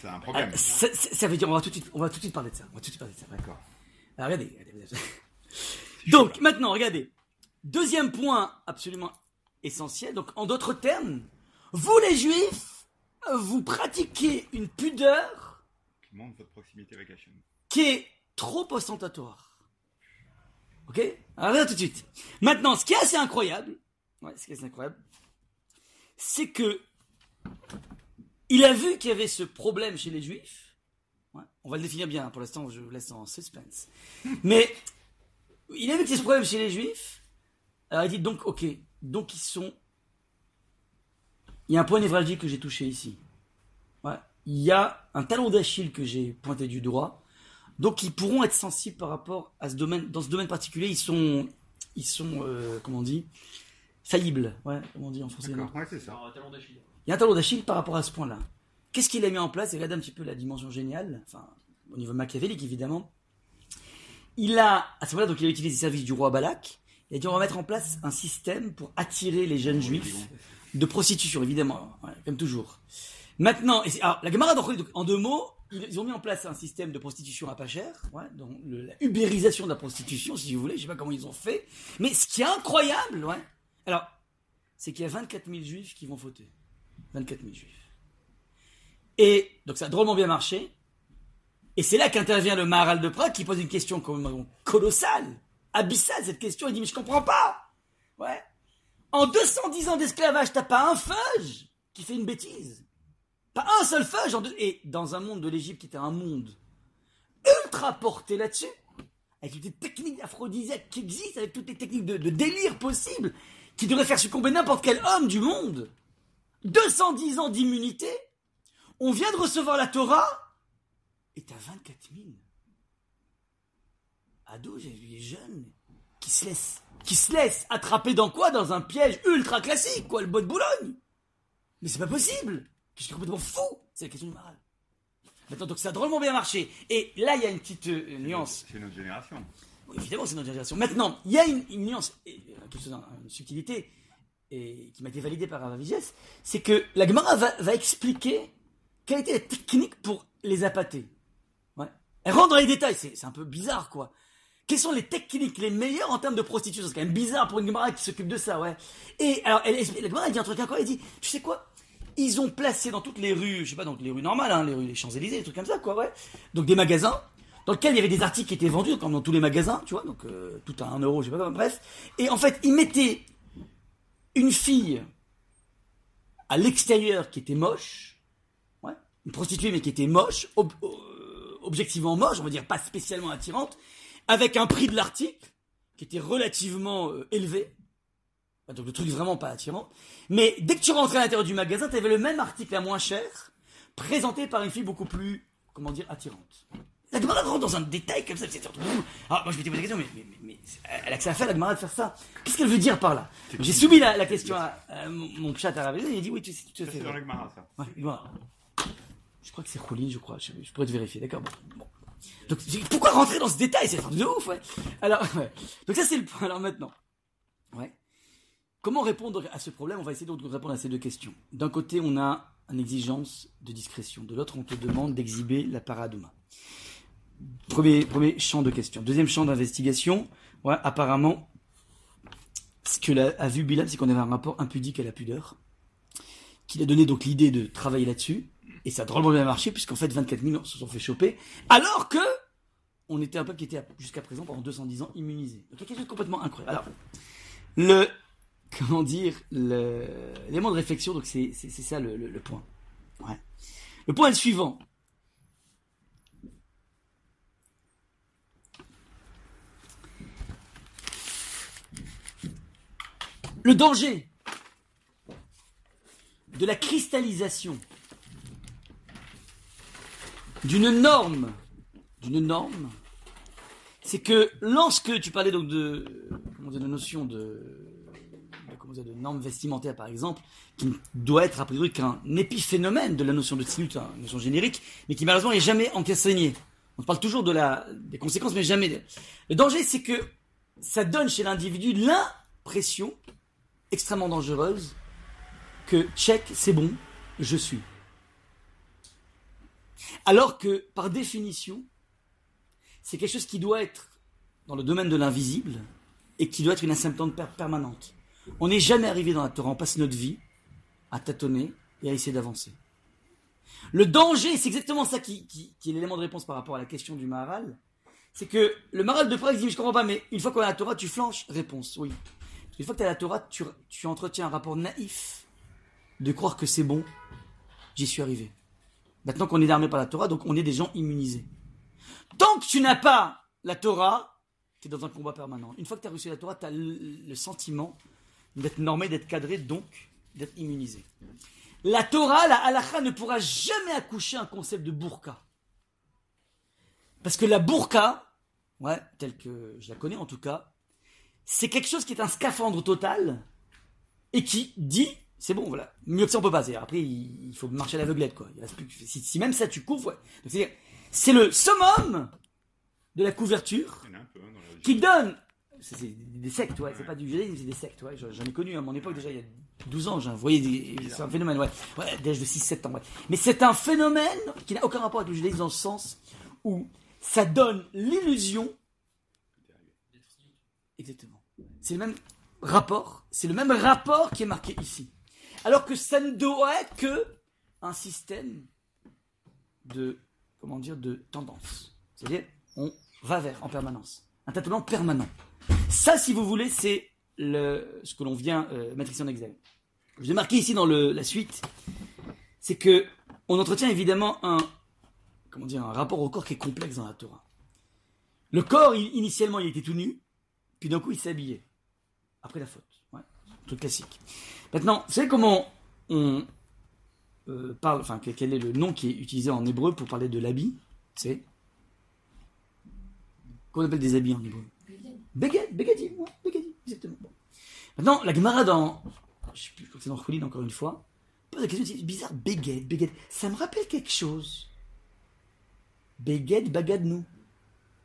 c'est un Ah, problème. ça, ça- ça veut dire, on va tout de suite, on va tout de suite parler de ça. On va tout de suite parler de ça. D'accord. Alors, regardez, regardez, regardez. Donc, maintenant, regardez. Deuxième point absolument essentiel. Donc, en d'autres termes, vous les juifs, vous pratiquez une pudeur Qui montre votre proximité avec Hachem. qui est trop ostentatoire. Ok? Alors, tout de suite. Maintenant, ce qui est assez incroyable, ouais, ce qui est assez incroyable, c'est que il a vu qu'il y avait ce problème chez les juifs. Ouais, on va le définir bien, pour l'instant, je vous laisse en suspense. Mais il a vu qu'il y a ce problème chez les juifs. Alors, il dit donc, ok, donc ils sont. Il y a un point névralgique que j'ai touché ici. Ouais. Il y a un talon d'Achille que j'ai pointé du doigt. Donc ils pourront être sensibles par rapport à ce domaine. Dans ce domaine particulier, ils sont, ils sont, euh, comment on dit, faillibles. Ouais, comment on dit en français? ouais, c'est ça. Il y a un talon d'Achille par rapport à ce point-là. Qu'est-ce qu'il a mis en place? Et regardez un petit peu la dimension géniale, enfin, au niveau machiavélique évidemment. Il a, à ce moment-là, donc il a utilisé les services du roi Balak. Il a dit on va mettre en place un système pour attirer les jeunes juifs de prostitution, évidemment, ouais, comme toujours. Maintenant, et alors, la Gemara en deux mots, ils, ont mis en place un système de prostitution à pas cher, ouais, donc le- la ubérisation de la prostitution, si vous voulez, je sais pas comment ils ont fait, mais ce qui est incroyable, ouais, alors, c'est qu'il y a 24 000 juifs qui vont fauter. 24 000 juifs. Et donc ça a drôlement bien marché. Et c'est là qu'intervient le Maharal de Prague qui pose une question colossale, abyssale cette question. Il dit mais je comprends pas. Ouais. En 210 ans d'esclavage, t'as pas un feuge qui fait une bêtise. Pas un seul feuge. Et dans un monde de l'Égypte qui était un monde ultra porté là-dessus, avec toutes les techniques aphrodisiaques qui existent, avec toutes les techniques de, de délire possibles, qui devraient faire succomber n'importe quel homme du monde. 210 ans d'immunité, on vient de recevoir la Torah, et t'as 24 000 ados, j'ai vu les jeunes, qui se laissent, qui se laissent attraper dans quoi? Dans un piège ultra classique, quoi, le bois de Boulogne. Mais c'est pas possible. Je suis complètement fou. C'est la question du moral. Maintenant, donc ça a drôlement bien marché. Et là, il y a une petite euh, nuance. C'est notre génération. Oui, Évidemment, c'est notre génération. Maintenant, il y a une, une nuance, euh, chose, une subtilité, et qui m'a été validée par Ravigès, c'est que la Gemara va, va expliquer quelle était la technique pour les appâter. Ouais. Elle rentre dans les détails, c'est un peu bizarre, quoi. Quelles sont les techniques les meilleures en termes de prostitution? C'est quand même bizarre pour une Gemara qui s'occupe de ça, ouais. Et alors, elle, la Gemara elle dit un truc incroyable, elle dit, tu sais quoi? Ils ont placé dans toutes les rues, je sais pas, donc les rues normales, hein, les rues des Champs-Élysées, des trucs comme ça, quoi, ouais. Donc des magasins, dans lesquels il y avait des articles qui étaient vendus, comme dans tous les magasins, tu vois, donc euh, tout à 1 euro, je sais pas, bref. Et en fait, ils mettaient une fille à l'extérieur qui était moche, ouais, une prostituée mais qui était moche, euh, objectivement moche, on va dire pas spécialement attirante, avec un prix de l'article qui était relativement euh, élevé. Enfin, Donc le truc vraiment pas attirant. Mais dès que tu rentrais à l'intérieur du magasin, tu avais le même article à moins cher, présenté par une fille beaucoup plus, comment dire, attirante. La Gemara rentre dans un détail comme ça, c'est surtout. Alors moi je m'étais posé la question, mais, mais, mais, mais elle a que ça à faire la Gemara de faire ça. Qu'est-ce qu'elle veut dire par là? J'ai soumis la, la question à, à mon, mon chat à Ravel, il a dit oui, tu sais, tu sais. c'est dans la Gemara, ça. Ouais. Je crois que c'est Roulin, je crois. Je, je pourrais te vérifier, d'accord bon, bon. Pourquoi rentrer dans ce détail? C'est un de ouf. Alors, donc ça c'est le. Alors maintenant, ouais. Comment répondre à ce problème? On va essayer de répondre à ces deux questions. D'un côté, on a une exigence de discrétion. De l'autre, on te demande d'exhiber la paradouma. Premier, premier champ de question. Deuxième champ d'investigation. Ouais, apparemment, ce que a vu Bilam, c'est qu'on avait un rapport impudique à la pudeur, qu'il a donné donc l'idée de travailler là-dessus, et ça a drôlement bien marché, puisqu'en fait 24 000 se sont fait choper, alors que on était un peuple qui était jusqu'à présent pendant 210 ans immunisé. Donc quelque chose de complètement incroyable. Alors, le, comment dire, l'élément de réflexion, donc c'est, ça le point. Ouais. Le point est le suivant. Le danger de la cristallisation d'une norme, d'une norme, c'est que lorsque tu parlais donc de, de notion de, comment dire, de norme vestimentaire par exemple, qui doit être a priori qu'un épiphénomène de la notion de hein, une notion générique, mais qui malheureusement est jamais encaissée. On parle toujours de la, des conséquences, mais jamais. de- Le danger, c'est que ça donne chez l'individu l'impression extrêmement dangereuse que check, c'est bon, je suis. Alors que, par définition, c'est quelque chose qui doit être dans le domaine de l'invisible et qui doit être une asymptote per- permanente. On n'est jamais arrivé dans la Torah, on passe notre vie à tâtonner et à essayer d'avancer. Le danger, c'est exactement ça qui, est l'élément de réponse par rapport à la question du Maharal, c'est que le Maharal de Prague dit, je comprends pas, mais une fois qu'on a la Torah, tu flanches Réponse, oui. Une fois que tu as la Torah, tu entretiens un rapport naïf de croire que c'est bon, j'y suis arrivé. Maintenant qu'on est armé par la Torah, donc on est des gens immunisés. Tant que tu n'as pas la Torah, tu es dans un combat permanent. Une fois que tu as reçu la Torah, tu as le, sentiment d'être normé, d'être cadré, donc d'être immunisé. La Torah, la halakha ne pourra jamais accoucher un concept de burqa. Parce que la burqa, ouais, telle que je la connais en tout cas, c'est quelque chose qui est un scaphandre total et qui dit c'est bon voilà. Mieux que ça on peut pas. C'est après il, faut marcher à l'aveuglette quoi. Il reste plus que- si, si même ça tu couvres ouais. C'est c'est le summum de la couverture peu hein, qui donne c'est des sectes ouais. C'est pas du judaïsme c'est des sectes ouais. J'en- ai connu à mon époque déjà il y a 12 ans voyais des c'est un phénomène ouais. Ouais d'âge de 6 7 ans ouais. Mais c'est un phénomène qui n'a aucun rapport avec le judaïsme dans le sens où ça donne l'illusion Exactement. C'est le même rapport, c'est le même rapport qui est marqué ici. Alors que ça ne doit être que un système de, comment dire, de tendance. C'est-à-dire, on va vers en permanence. Un tâtonnement permanent. Ça, si vous voulez, c'est ce que l'on vient euh, mettre ici en examen. Je l'ai marqué ici dans la suite, c'est que on entretient évidemment un, comment dire, un rapport au corps qui est complexe dans la Torah. Le corps, initialement, il était tout nu, puis d'un coup, il s'habillait. Après la faute. Classique. Maintenant, vous savez comment on euh, parle, enfin, quel est le nom qui est utilisé en hébreu pour parler de l'habit C'est. Qu'on appelle des habits en hébreu Beged, begadim, ouais, exactement. Maintenant, la Gemara dans. Je sais plus, c'est dans Choulin encore une fois. Pose la question, c'est bizarre, beged, beged. Ça me rappelle quelque chose. Beged, bagadnou.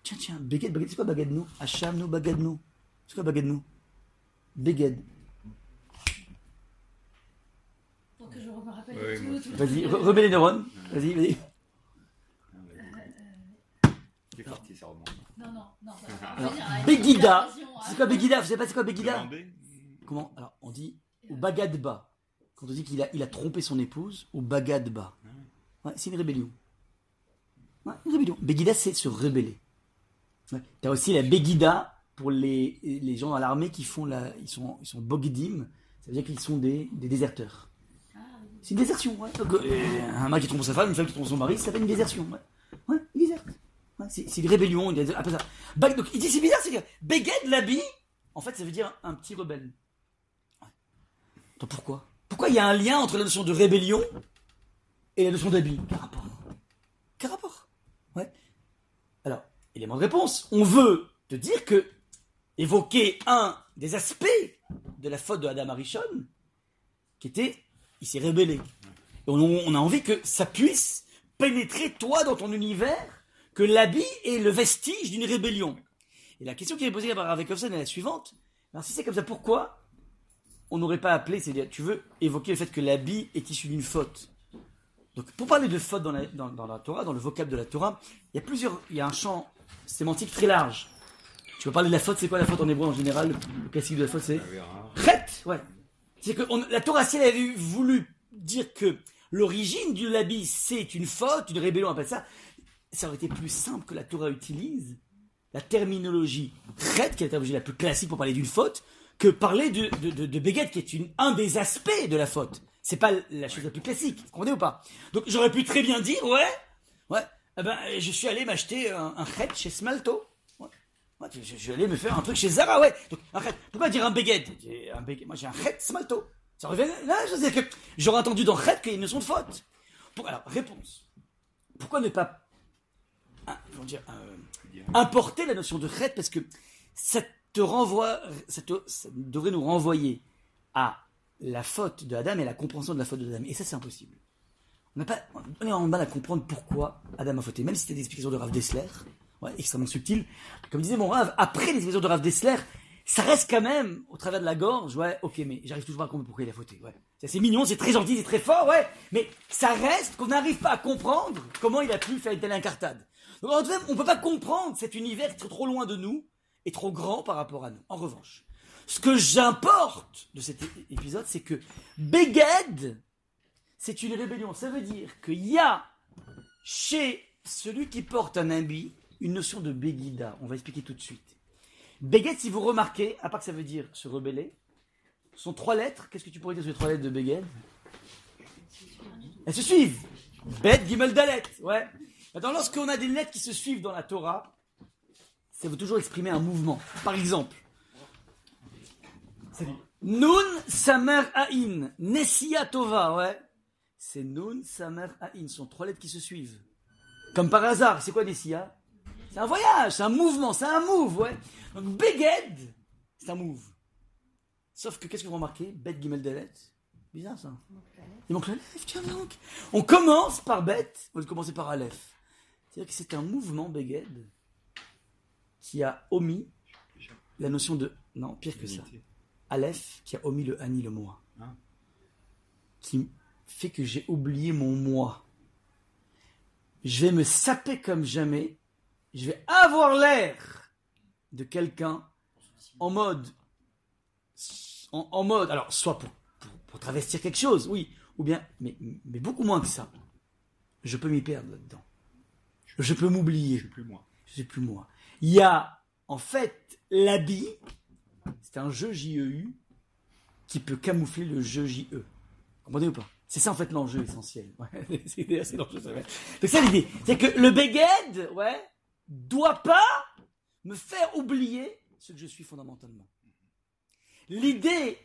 Tiens, tiens, Beged, Beged, c'est quoi Bagadnou Hacham, nous, Bagadnou. C'est quoi Bagadnou Beged. Pour que je me rappelle Ouais, tout, moi tout, Vas-y, remets les neurones. Vas-y, vas-y. C'est parti, ça remonte. Non, non, non. Alors, Alors, Begida. C'est quoi Begida Vous savez pas c'est quoi Begida. Comment? Alors, on dit ou Bagadba. quand on dit qu'il a, il a trompé son épouse au Bagadba. Ouais, c'est une rébellion. Ouais, une rébellion. Begida, c'est se rebeller. Ouais. T'as aussi la Begida pour les, les gens dans l'armée qui font la. Ils sont, ils sont Bogdim, ça veut dire qu'ils sont des, des déserteurs. C'est une désertion, ouais. Euh, un mari qui trompe sa femme, une femme qui trompe son mari, ça s'appelle une désertion, ouais. Ouais, une déserte. C'est, une rébellion, il y a- après ça. Donc, il dit, c'est bizarre, c'est que Beged, l'habit, en fait, ça veut dire un petit rebelle. Pourquoi? Pourquoi il y a un lien entre la notion de rébellion et la notion d'habit? Quel rapport? Quel rapport? Ouais. Alors, élément de réponse. On veut te dire que évoquer un des aspects de la faute de Adam Arishon, qui était, il s'est rébellé. Et on, on a envie que ça puisse pénétrer toi dans ton univers, que l'habit est le vestige d'une rébellion. Et la question qui est posée par Ravekovsen est la suivante. Alors si c'est comme ça, pourquoi on n'aurait pas appelé, c'est-à-dire, tu veux évoquer le fait que l'habit est issu d'une faute? Donc pour parler de faute dans la, dans, dans la Torah, dans le vocable de la Torah, il y a plusieurs, il y a un champ sémantique très large. Tu veux parler de la faute, c'est quoi la faute en hébreu en général? Le classique de la faute, c'est Chet, ouais. C'est que la Torah, si elle avait voulu dire que l'origine du l'habit, c'est une faute, une rébellion, on appelle ça, ça aurait été plus simple que la Torah utilise la terminologie Chet, qui est la terminologie la plus classique pour parler d'une faute, que parler de, de, de, qui est un des aspects de la faute. C'est pas la chose la plus classique, vous comprenez ou pas? Donc j'aurais pu très bien dire, ouais, ouais, eh ben, je suis allé m'acheter un, un chez Smalto. Ouais, je, suis allé me faire un truc chez Zara, ouais. Donc, un Chet. Pourquoi dire un Béguette un Béguette. Moi, j'ai un Chet Smalto. Ça revient là, je veux dire que j'aurais entendu dans Chet qu'il y a une notion de faute. Pour, alors, réponse. Pourquoi ne pas euh, importer la notion de Chet Parce que ça te renvoie, ça, devrait nous renvoyer à la faute de Adam et la compréhension de la faute de Adam. Et ça, c'est impossible. On n'a pas, on est en mal à comprendre pourquoi Adam a fauté, même si c'était des explications de Rav Dessler, ouais, extrêmement subtiles. Comme disait mon Rav, après les explications de Rav Dessler, ça reste quand même au travers de la gorge, ouais, ok, mais j'arrive toujours à comprendre pourquoi il a fauté, ouais. C'est mignon, c'est très gentil, c'est très fort, ouais, mais ça reste qu'on n'arrive pas à comprendre comment il a pu faire une telle incartade. Donc en tout cas, on peut pas comprendre cet univers qui est trop loin de nous et trop grand par rapport à nous. En revanche, ce que j'importe de cet épisode, c'est que Beged, c'est une rébellion. Ça veut dire qu'il y a chez celui qui porte un habit une notion de Begida. On va expliquer tout de suite. Beged, si vous remarquez, à part que ça veut dire se rebeller, sont trois lettres. Qu'est-ce que tu pourrais dire sur les trois lettres de Beged Elles se suivent. Bet, Gimel, Dalet. Ouais. Maintenant, lorsqu'on a des lettres qui se suivent dans la Torah, ça veut toujours exprimer un mouvement. Par exemple. Nun Samer Aïn. Nessia Tova, ouais. C'est Nun Samer Aïn. Ce sont trois lettres qui se suivent. Comme par hasard, c'est quoi Nessia C'est un voyage, c'est un mouvement, c'est un move, ouais. Donc Beged, c'est un move. Sauf que qu'est-ce que vous remarquez? Bet Gimel Dalet. Bizarre ça. Il manque l'Aleph, tiens donc. On commence par Bet, on va commencer par Aleph. C'est-à-dire que c'est un mouvement Beged qui a omis la notion de. Non, pire que ça. Aleph qui a omis le Ani, le moi. Ah. Qui fait que j'ai oublié mon moi. Je vais me saper comme jamais. Je vais avoir l'air de quelqu'un en mode. En, en mode. Alors, soit pour, pour, pour travestir quelque chose, oui. Ou bien. Mais, mais beaucoup moins que ça. Je peux m'y perdre là-dedans. Je peux m'oublier Je suis plus moi. je sais plus moi. Il y a en fait l'habit, c'est un jeu JEU qui peut camoufler le jeu JE. Vous comprenez ou pas? C'est ça en fait l'enjeu essentiel. Ouais, c'est l'enjeu. Donc ça l'idée, c'est que le Beged, ouais, doit pas me faire oublier ce que je suis fondamentalement. L'idée,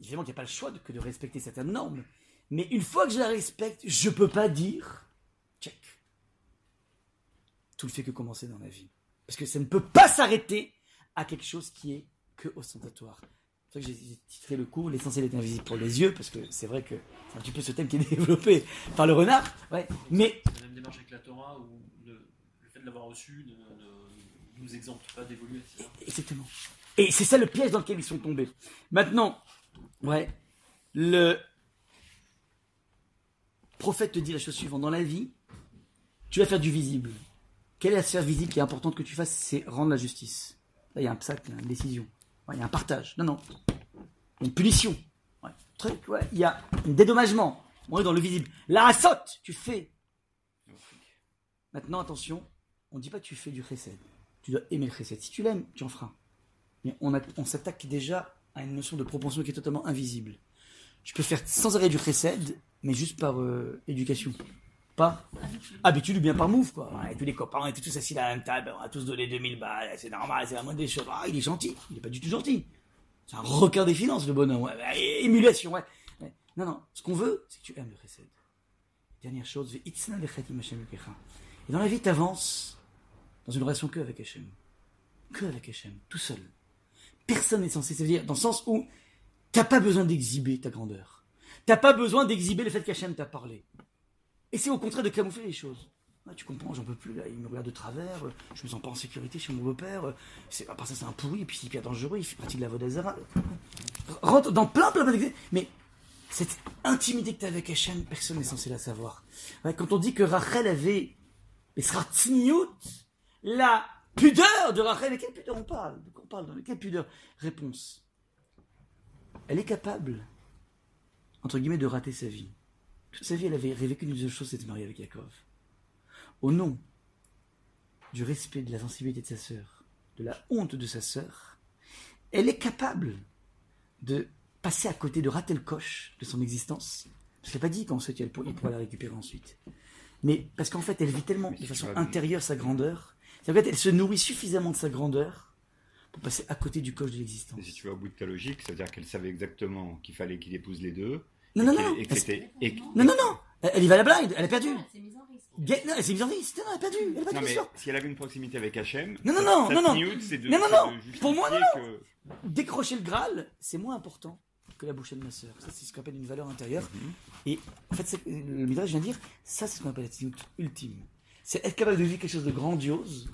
évidemment qu'il n'y a pas le choix que de respecter certaines normes, mais une fois que je la respecte, je peux pas dire check tout ne fait que commencer dans la vie. Parce que ça ne peut pas s'arrêter à quelque chose qui est que ostentatoire. C'est ça que j'ai titré le cours L'essentiel est invisible pour les yeux, parce que c'est vrai que c'est un petit peu ce thème qui est développé par le renard. Ouais. Mais la même démarche avec la Torah où le, le de l'avoir reçu ne, ne nous exempte pas d'évoluer, etc. Exactement. Et c'est ça le piège dans lequel ils sont tombés. Maintenant, ouais, le prophète te dit la chose suivante. Dans la vie, tu vas faire du visible. Quelle est la sphère visible qui est importante que tu fasses? C'est rendre la justice. Là, il y a un psaque, une décision. Ouais, il y a un partage. Non, non. Une punition. Ouais. truc, ouais. Il y a un dédommagement. On est dans le visible. La saute, tu fais. Maintenant, attention, on ne dit pas que tu fais du chesed. Tu dois aimer le chesed. Si tu l'aimes, tu en feras. Mais on, s'attaque déjà à une notion de propension qui est totalement invisible. Tu peux faire sans arrêt du chesed, mais juste par euh, éducation. Pas habitude ou bien par move, quoi. Tous les copains, on était tous assis à la même table, on a tous donné 2000 balles, c'est normal, c'est la moindre des choses. Ah, il est gentil, il est pas du tout gentil. C'est un requin des finances, le bonhomme, émulation, ouais. Non, non, ce qu'on veut, c'est que tu aimes le chesed. Dernière chose. Et dans la vie, t'avances dans une relation que avec Hachem. Que avec Hachem, tout seul. Personne n'est censé, ça veut dire, dans le sens où t'as pas besoin d'exhiber ta grandeur. T'as pas besoin d'exhiber le fait qu'Hachem t'a parlé. Et c'est au contraire de camoufler les choses. Ah, tu comprends, j'en peux plus, il me regarde de travers, euh, je me sens pas en sécurité chez mon beau-père, euh, c'est, ça c'est un pourri, et puis c'est hyper dangereux, il fait partie de la Vodazara. Rentre dans plein, plein, plein d'exemples. Mais cette intimité que tu as avec Hachem, personne n'est censé la savoir. Quand on dit que Rachel avait, mais sera tzniut, la pudeur de Rachel, de quelle pudeur on parle De quoi on parle De quelle pudeur? Réponse. Elle est capable, entre guillemets, de rater sa vie. Toute sa vie, elle avait rêvé qu'une seule chose, c'était marier avec Yaakov. Au nom du respect, de la sensibilité de sa sœur, de la honte de sa sœur, elle est capable de passer à côté, de rater le coche de son existence. Parce qu'elle n'a pas dit qu'ensuite elle pour- il pourra la récupérer ensuite. Mais parce qu'en fait, elle vit tellement de façon intérieure sa grandeur, qu'en fait, elle se nourrit suffisamment de sa grandeur pour passer à côté du coche de l'existence. Et si tu vas au bout de ta logique, c'est-à-dire qu'elle savait exactement qu'il fallait qu'il épouse les deux. Non, non, non, Non, non, non Elle y va à la blind, elle a perdu Elle s'est mise en risque. Non, elle s'est mise en c'était- non, elle a perdu, elle a perdu Non, mais si elle avait une proximité avec Hachem. Non, non, non, non, non. tzniut, c'est de, Non, non, non. Pour moi, non, que- Décrocher le Graal, c'est moins important que la bouchée de ma sœur. Ça, c'est ce qu'on appelle une valeur intérieure. Et en fait, le Midrash vient de dire, ça, c'est ce qu'on appelle la tzniut ultime. C'est être capable de vivre quelque chose de grandiose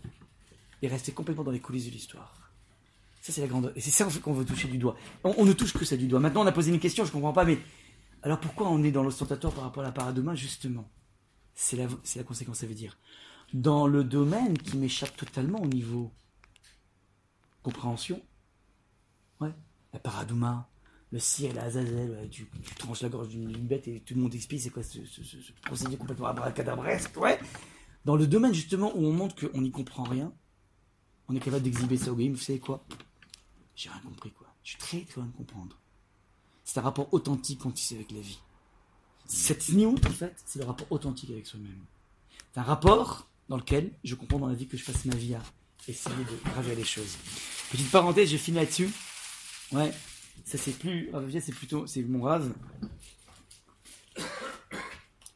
et rester complètement dans les coulisses de l'histoire. Ça, c'est la grandeur. Et c'est ça qu'on veut toucher du doigt. On, ne touche que ça du doigt. Maintenant, on a posé une question, je comprends pas, mais alors pourquoi on est dans l'ostentatoire par rapport à la paradoma Justement, c'est la, la conséquence, ça veut dire. Dans le domaine qui m'échappe totalement au niveau compréhension, Ouais. La paradouma, le cire, la azazel, tu, tu tranches la gorge d'une d'une bête et tout le monde explique c'est quoi ce, ce, ce- ce procédé complètement abracadabresque, ouais. Dans le domaine justement où on montre qu'on n'y comprend rien, on est capable d'exhiber ça au game, vous savez quoi? J'ai rien compris quoi. Je suis très très loin de comprendre. C'est un rapport authentique qu'on tisse avec la vie. Cette niout, en fait, c'est le rapport authentique avec soi-même. C'est un rapport dans lequel je comprends dans la vie que je passe ma vie à essayer de gravir les choses. Petite parenthèse, je finis là-dessus. Ouais, ça c'est plus. C'est plutôt. C'est mon rave.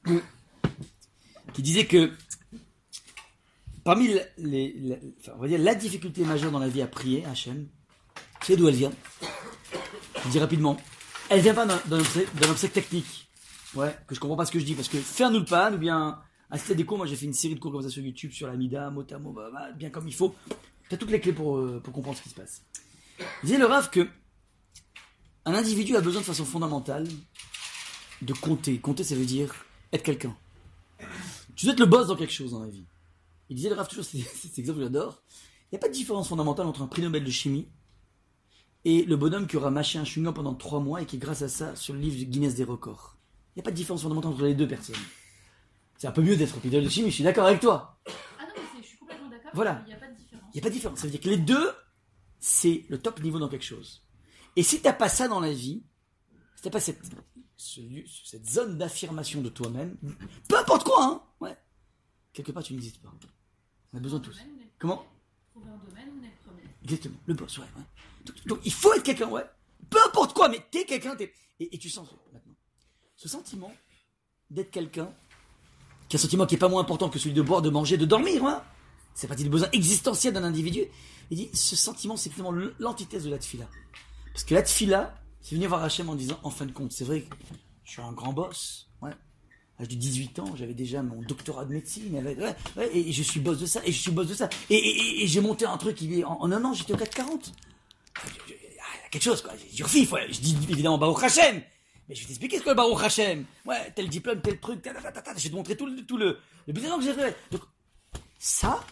Qui disait que. Parmi les. enfin, on va dire la difficulté majeure dans la vie à prier, Hachem, c'est d'où elle vient. Je dis rapidement. Elle vient pas d'un obsèque technique. Ouais, que je comprends pas ce que je dis. Parce que faire nous le pan, ou bien assister à des cours, moi j'ai fait une série de cours comme ça sur YouTube, sur la Mida, mot à bien comme il faut. T'as toutes les clés pour, euh, pour comprendre ce qui se passe. Disait le Rav que un individu a besoin de façon fondamentale de compter. Compter, ça veut dire être quelqu'un. Tu dois être le boss dans quelque chose dans la vie. Il disait le Rav toujours, c'est cet exemple que j'adore. Il n'y a pas de différence fondamentale entre un prix Nobel de chimie et le bonhomme qui aura mâché un chewing-gum pendant trois mois et qui grâce à ça sur le livre du Guinness des records. Il n'y a pas de différence fondamentale entre les deux personnes. C'est un peu mieux d'être prix Nobel de chimie, je suis d'accord avec toi. Ah non, mais je suis complètement d'accord. Voilà. Il n'y a pas de différence. Il n'y a pas de différence. Ça veut dire que les deux, c'est le top niveau dans quelque chose. Et si t'as pas ça dans la vie, si t'as pas cette, ce cette zone d'affirmation de toi-même, peu importe quoi, hein, ouais, quelque part tu n'existes pas. On a besoin de tous. Comment Trouver un domaine, on est le premier. Exactement, le boss, ouais. ouais. Donc, donc, il faut être quelqu'un, ouais. Peu importe quoi, mais t'es quelqu'un, t'es... Et, et tu sens maintenant. Ce sentiment d'être quelqu'un, qui est un sentiment qui est pas moins important que celui de boire, de manger, de dormir, hein. C'est partie des besoins existentiels d'un individu. Il dit, ce sentiment, c'est finalement l'antithèse de la tfila. Parce que la tfila, c'est venir voir Hachem en disant, en fin de compte, c'est vrai que je suis un grand boss, l'âge de 18 ans, j'avais déjà mon doctorat de médecine, ouais, ouais, et je suis boss de ça, et je suis boss de ça. Et, et- j'ai monté un truc, en, un an, j'étais au 440. Je- je- Il y a quelque chose, quoi. Refif, ouais. Je dis évidemment Baruch Hashem. Mais je vais t'expliquer ce que le Baruch Hashem. Ouais, tel diplôme, tel truc, ta, ta. Je vais te montrer tout le, tout le, le que j'ai fait. Donc, ça,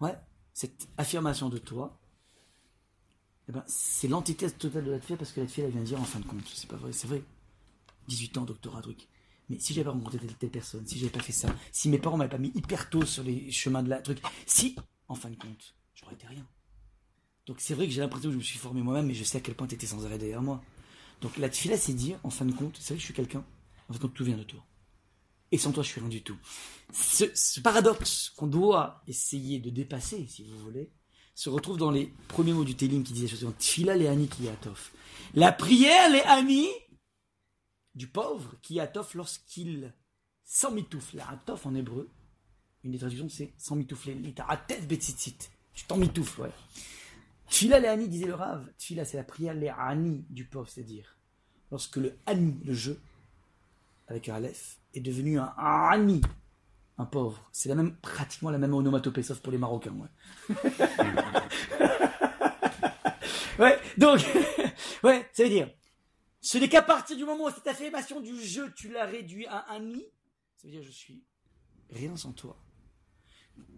ouais, cette affirmation de toi, eh ben, c'est l'antithèse totale de la tfila parce que la tfila, elle vient dire en fin de compte. C'est pas vrai, c'est vrai. 18 ans, doctorat, truc. Mais si j'avais pas rencontré telle, telle personne, si j'avais pas fait ça, si mes parents m'avaient pas mis hyper tôt sur les chemins de la truc, si, en fin de compte, j'aurais été rien. Donc c'est vrai que j'ai l'impression que je me suis formé moi-même, mais je sais à quel point tu étais sans arrêt derrière moi. Donc la tefila, c'est dire, en fin de compte, c'est vrai que je suis quelqu'un, en fin de compte, tout vient de toi. Et sans toi, je suis rien du tout. Ce, paradoxe qu'on doit essayer de dépasser, si vous voulez, se retrouve dans les premiers mots du Télim qui disait chose Tfila le Ani atof. La prière les Ani du pauvre qui atof lorsqu'il sans mitoufle. La atof en hébreu, une des traductions c'est sans mitoufler. Litaratet betzitzit. Tu t'en mitoufles, ouais. Tfila le disait le Rav. Tfila c'est la prière les Ani du pauvre, c'est-à-dire lorsque le Ani, le jeu, avec un Aleph, est devenu un Ani, un pauvre. C'est la même, pratiquement la même onomatopée, sauf pour les Marocains, ouais. ouais, donc, ouais, ça veut dire, ce n'est qu'à partir du moment où cette affirmation du jeu, tu l'as réduit à un ni, ça veut dire je suis rien sans toi.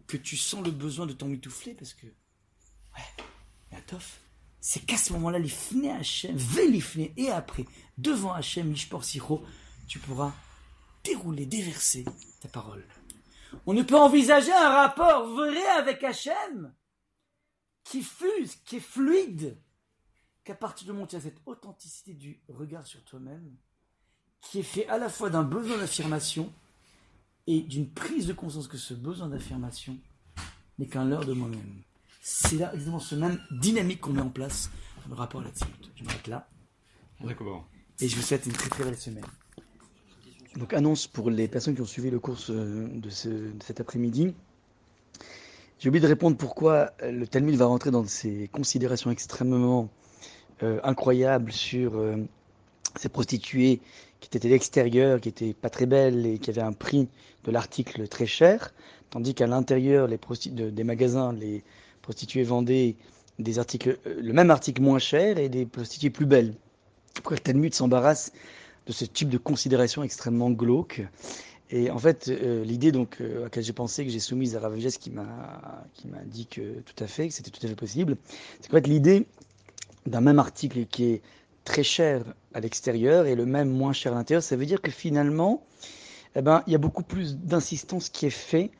Que tu sens le besoin de t'emmitoufler parce que, ouais, Yatof, c'est qu'à ce moment-là, les fnei Hachem, les et après, devant Hachem, Mishpor Siro, tu pourras dérouler, déverser ta parole. On ne peut envisager un rapport vrai avec Hachem qui fuse, qui est fluide, qu'à partir du moment où tu as cette authenticité du regard sur toi-même, qui est fait à la fois d'un besoin d'affirmation et d'une prise de conscience que ce besoin d'affirmation n'est qu'un leurre de moi-même. C'est là exactement ce même dynamique qu'on met en place dans le rapport là-dessus. Je m'arrête là. D'accord. Et je vous souhaite une très très belle semaine. Donc annonce pour les personnes qui ont suivi le cours euh, de, ce, de cet après-midi. J'ai oublié de répondre pourquoi le Talmud va rentrer dans ces considérations extrêmement euh, incroyables sur euh, ces prostituées qui étaient de l'extérieur, qui étaient pas très belles et qui avaient un prix de l'article très cher, tandis qu'à l'intérieur des magasins, les prostituées vendaient des articles, euh, le même article moins cher et des prostituées plus belles. Pourquoi le Talmud s'embarrasse de ce type de considération extrêmement glauque. Et en fait, l'idée donc à laquelle j'ai pensé, que j'ai soumise à Ravages qui m'a qui m'a dit que tout à fait, que c'était tout à fait possible, c'est qu'en fait l'idée d'un même article qui est très cher à l'extérieur et le même moins cher à l'intérieur, ça veut dire que finalement, eh ben, il y a beaucoup plus d'insistance qui est fait,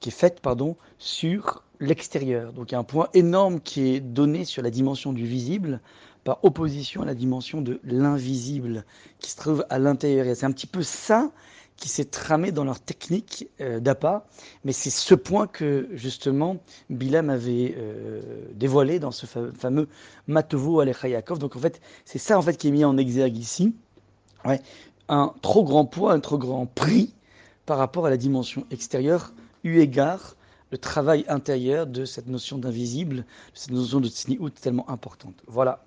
qui est faite pardon, sur l'extérieur. Donc il y a un point énorme qui est donné sur la dimension du visible par opposition à la dimension de l'invisible qui se trouve à l'intérieur. Et c'est un petit peu ça qui s'est tramé dans leur technique euh, d'appât, mais c'est ce point que justement Bilam avait euh, dévoilé dans ce fa- fameux Matovo Alechayakov. Donc en fait, c'est ça en fait qui est mis en exergue ici. Ouais, un trop grand poids, un trop grand prix par rapport à la dimension extérieure, eu égard le travail intérieur de cette notion d'invisible, de cette notion de tsniout tellement importante. Voilà.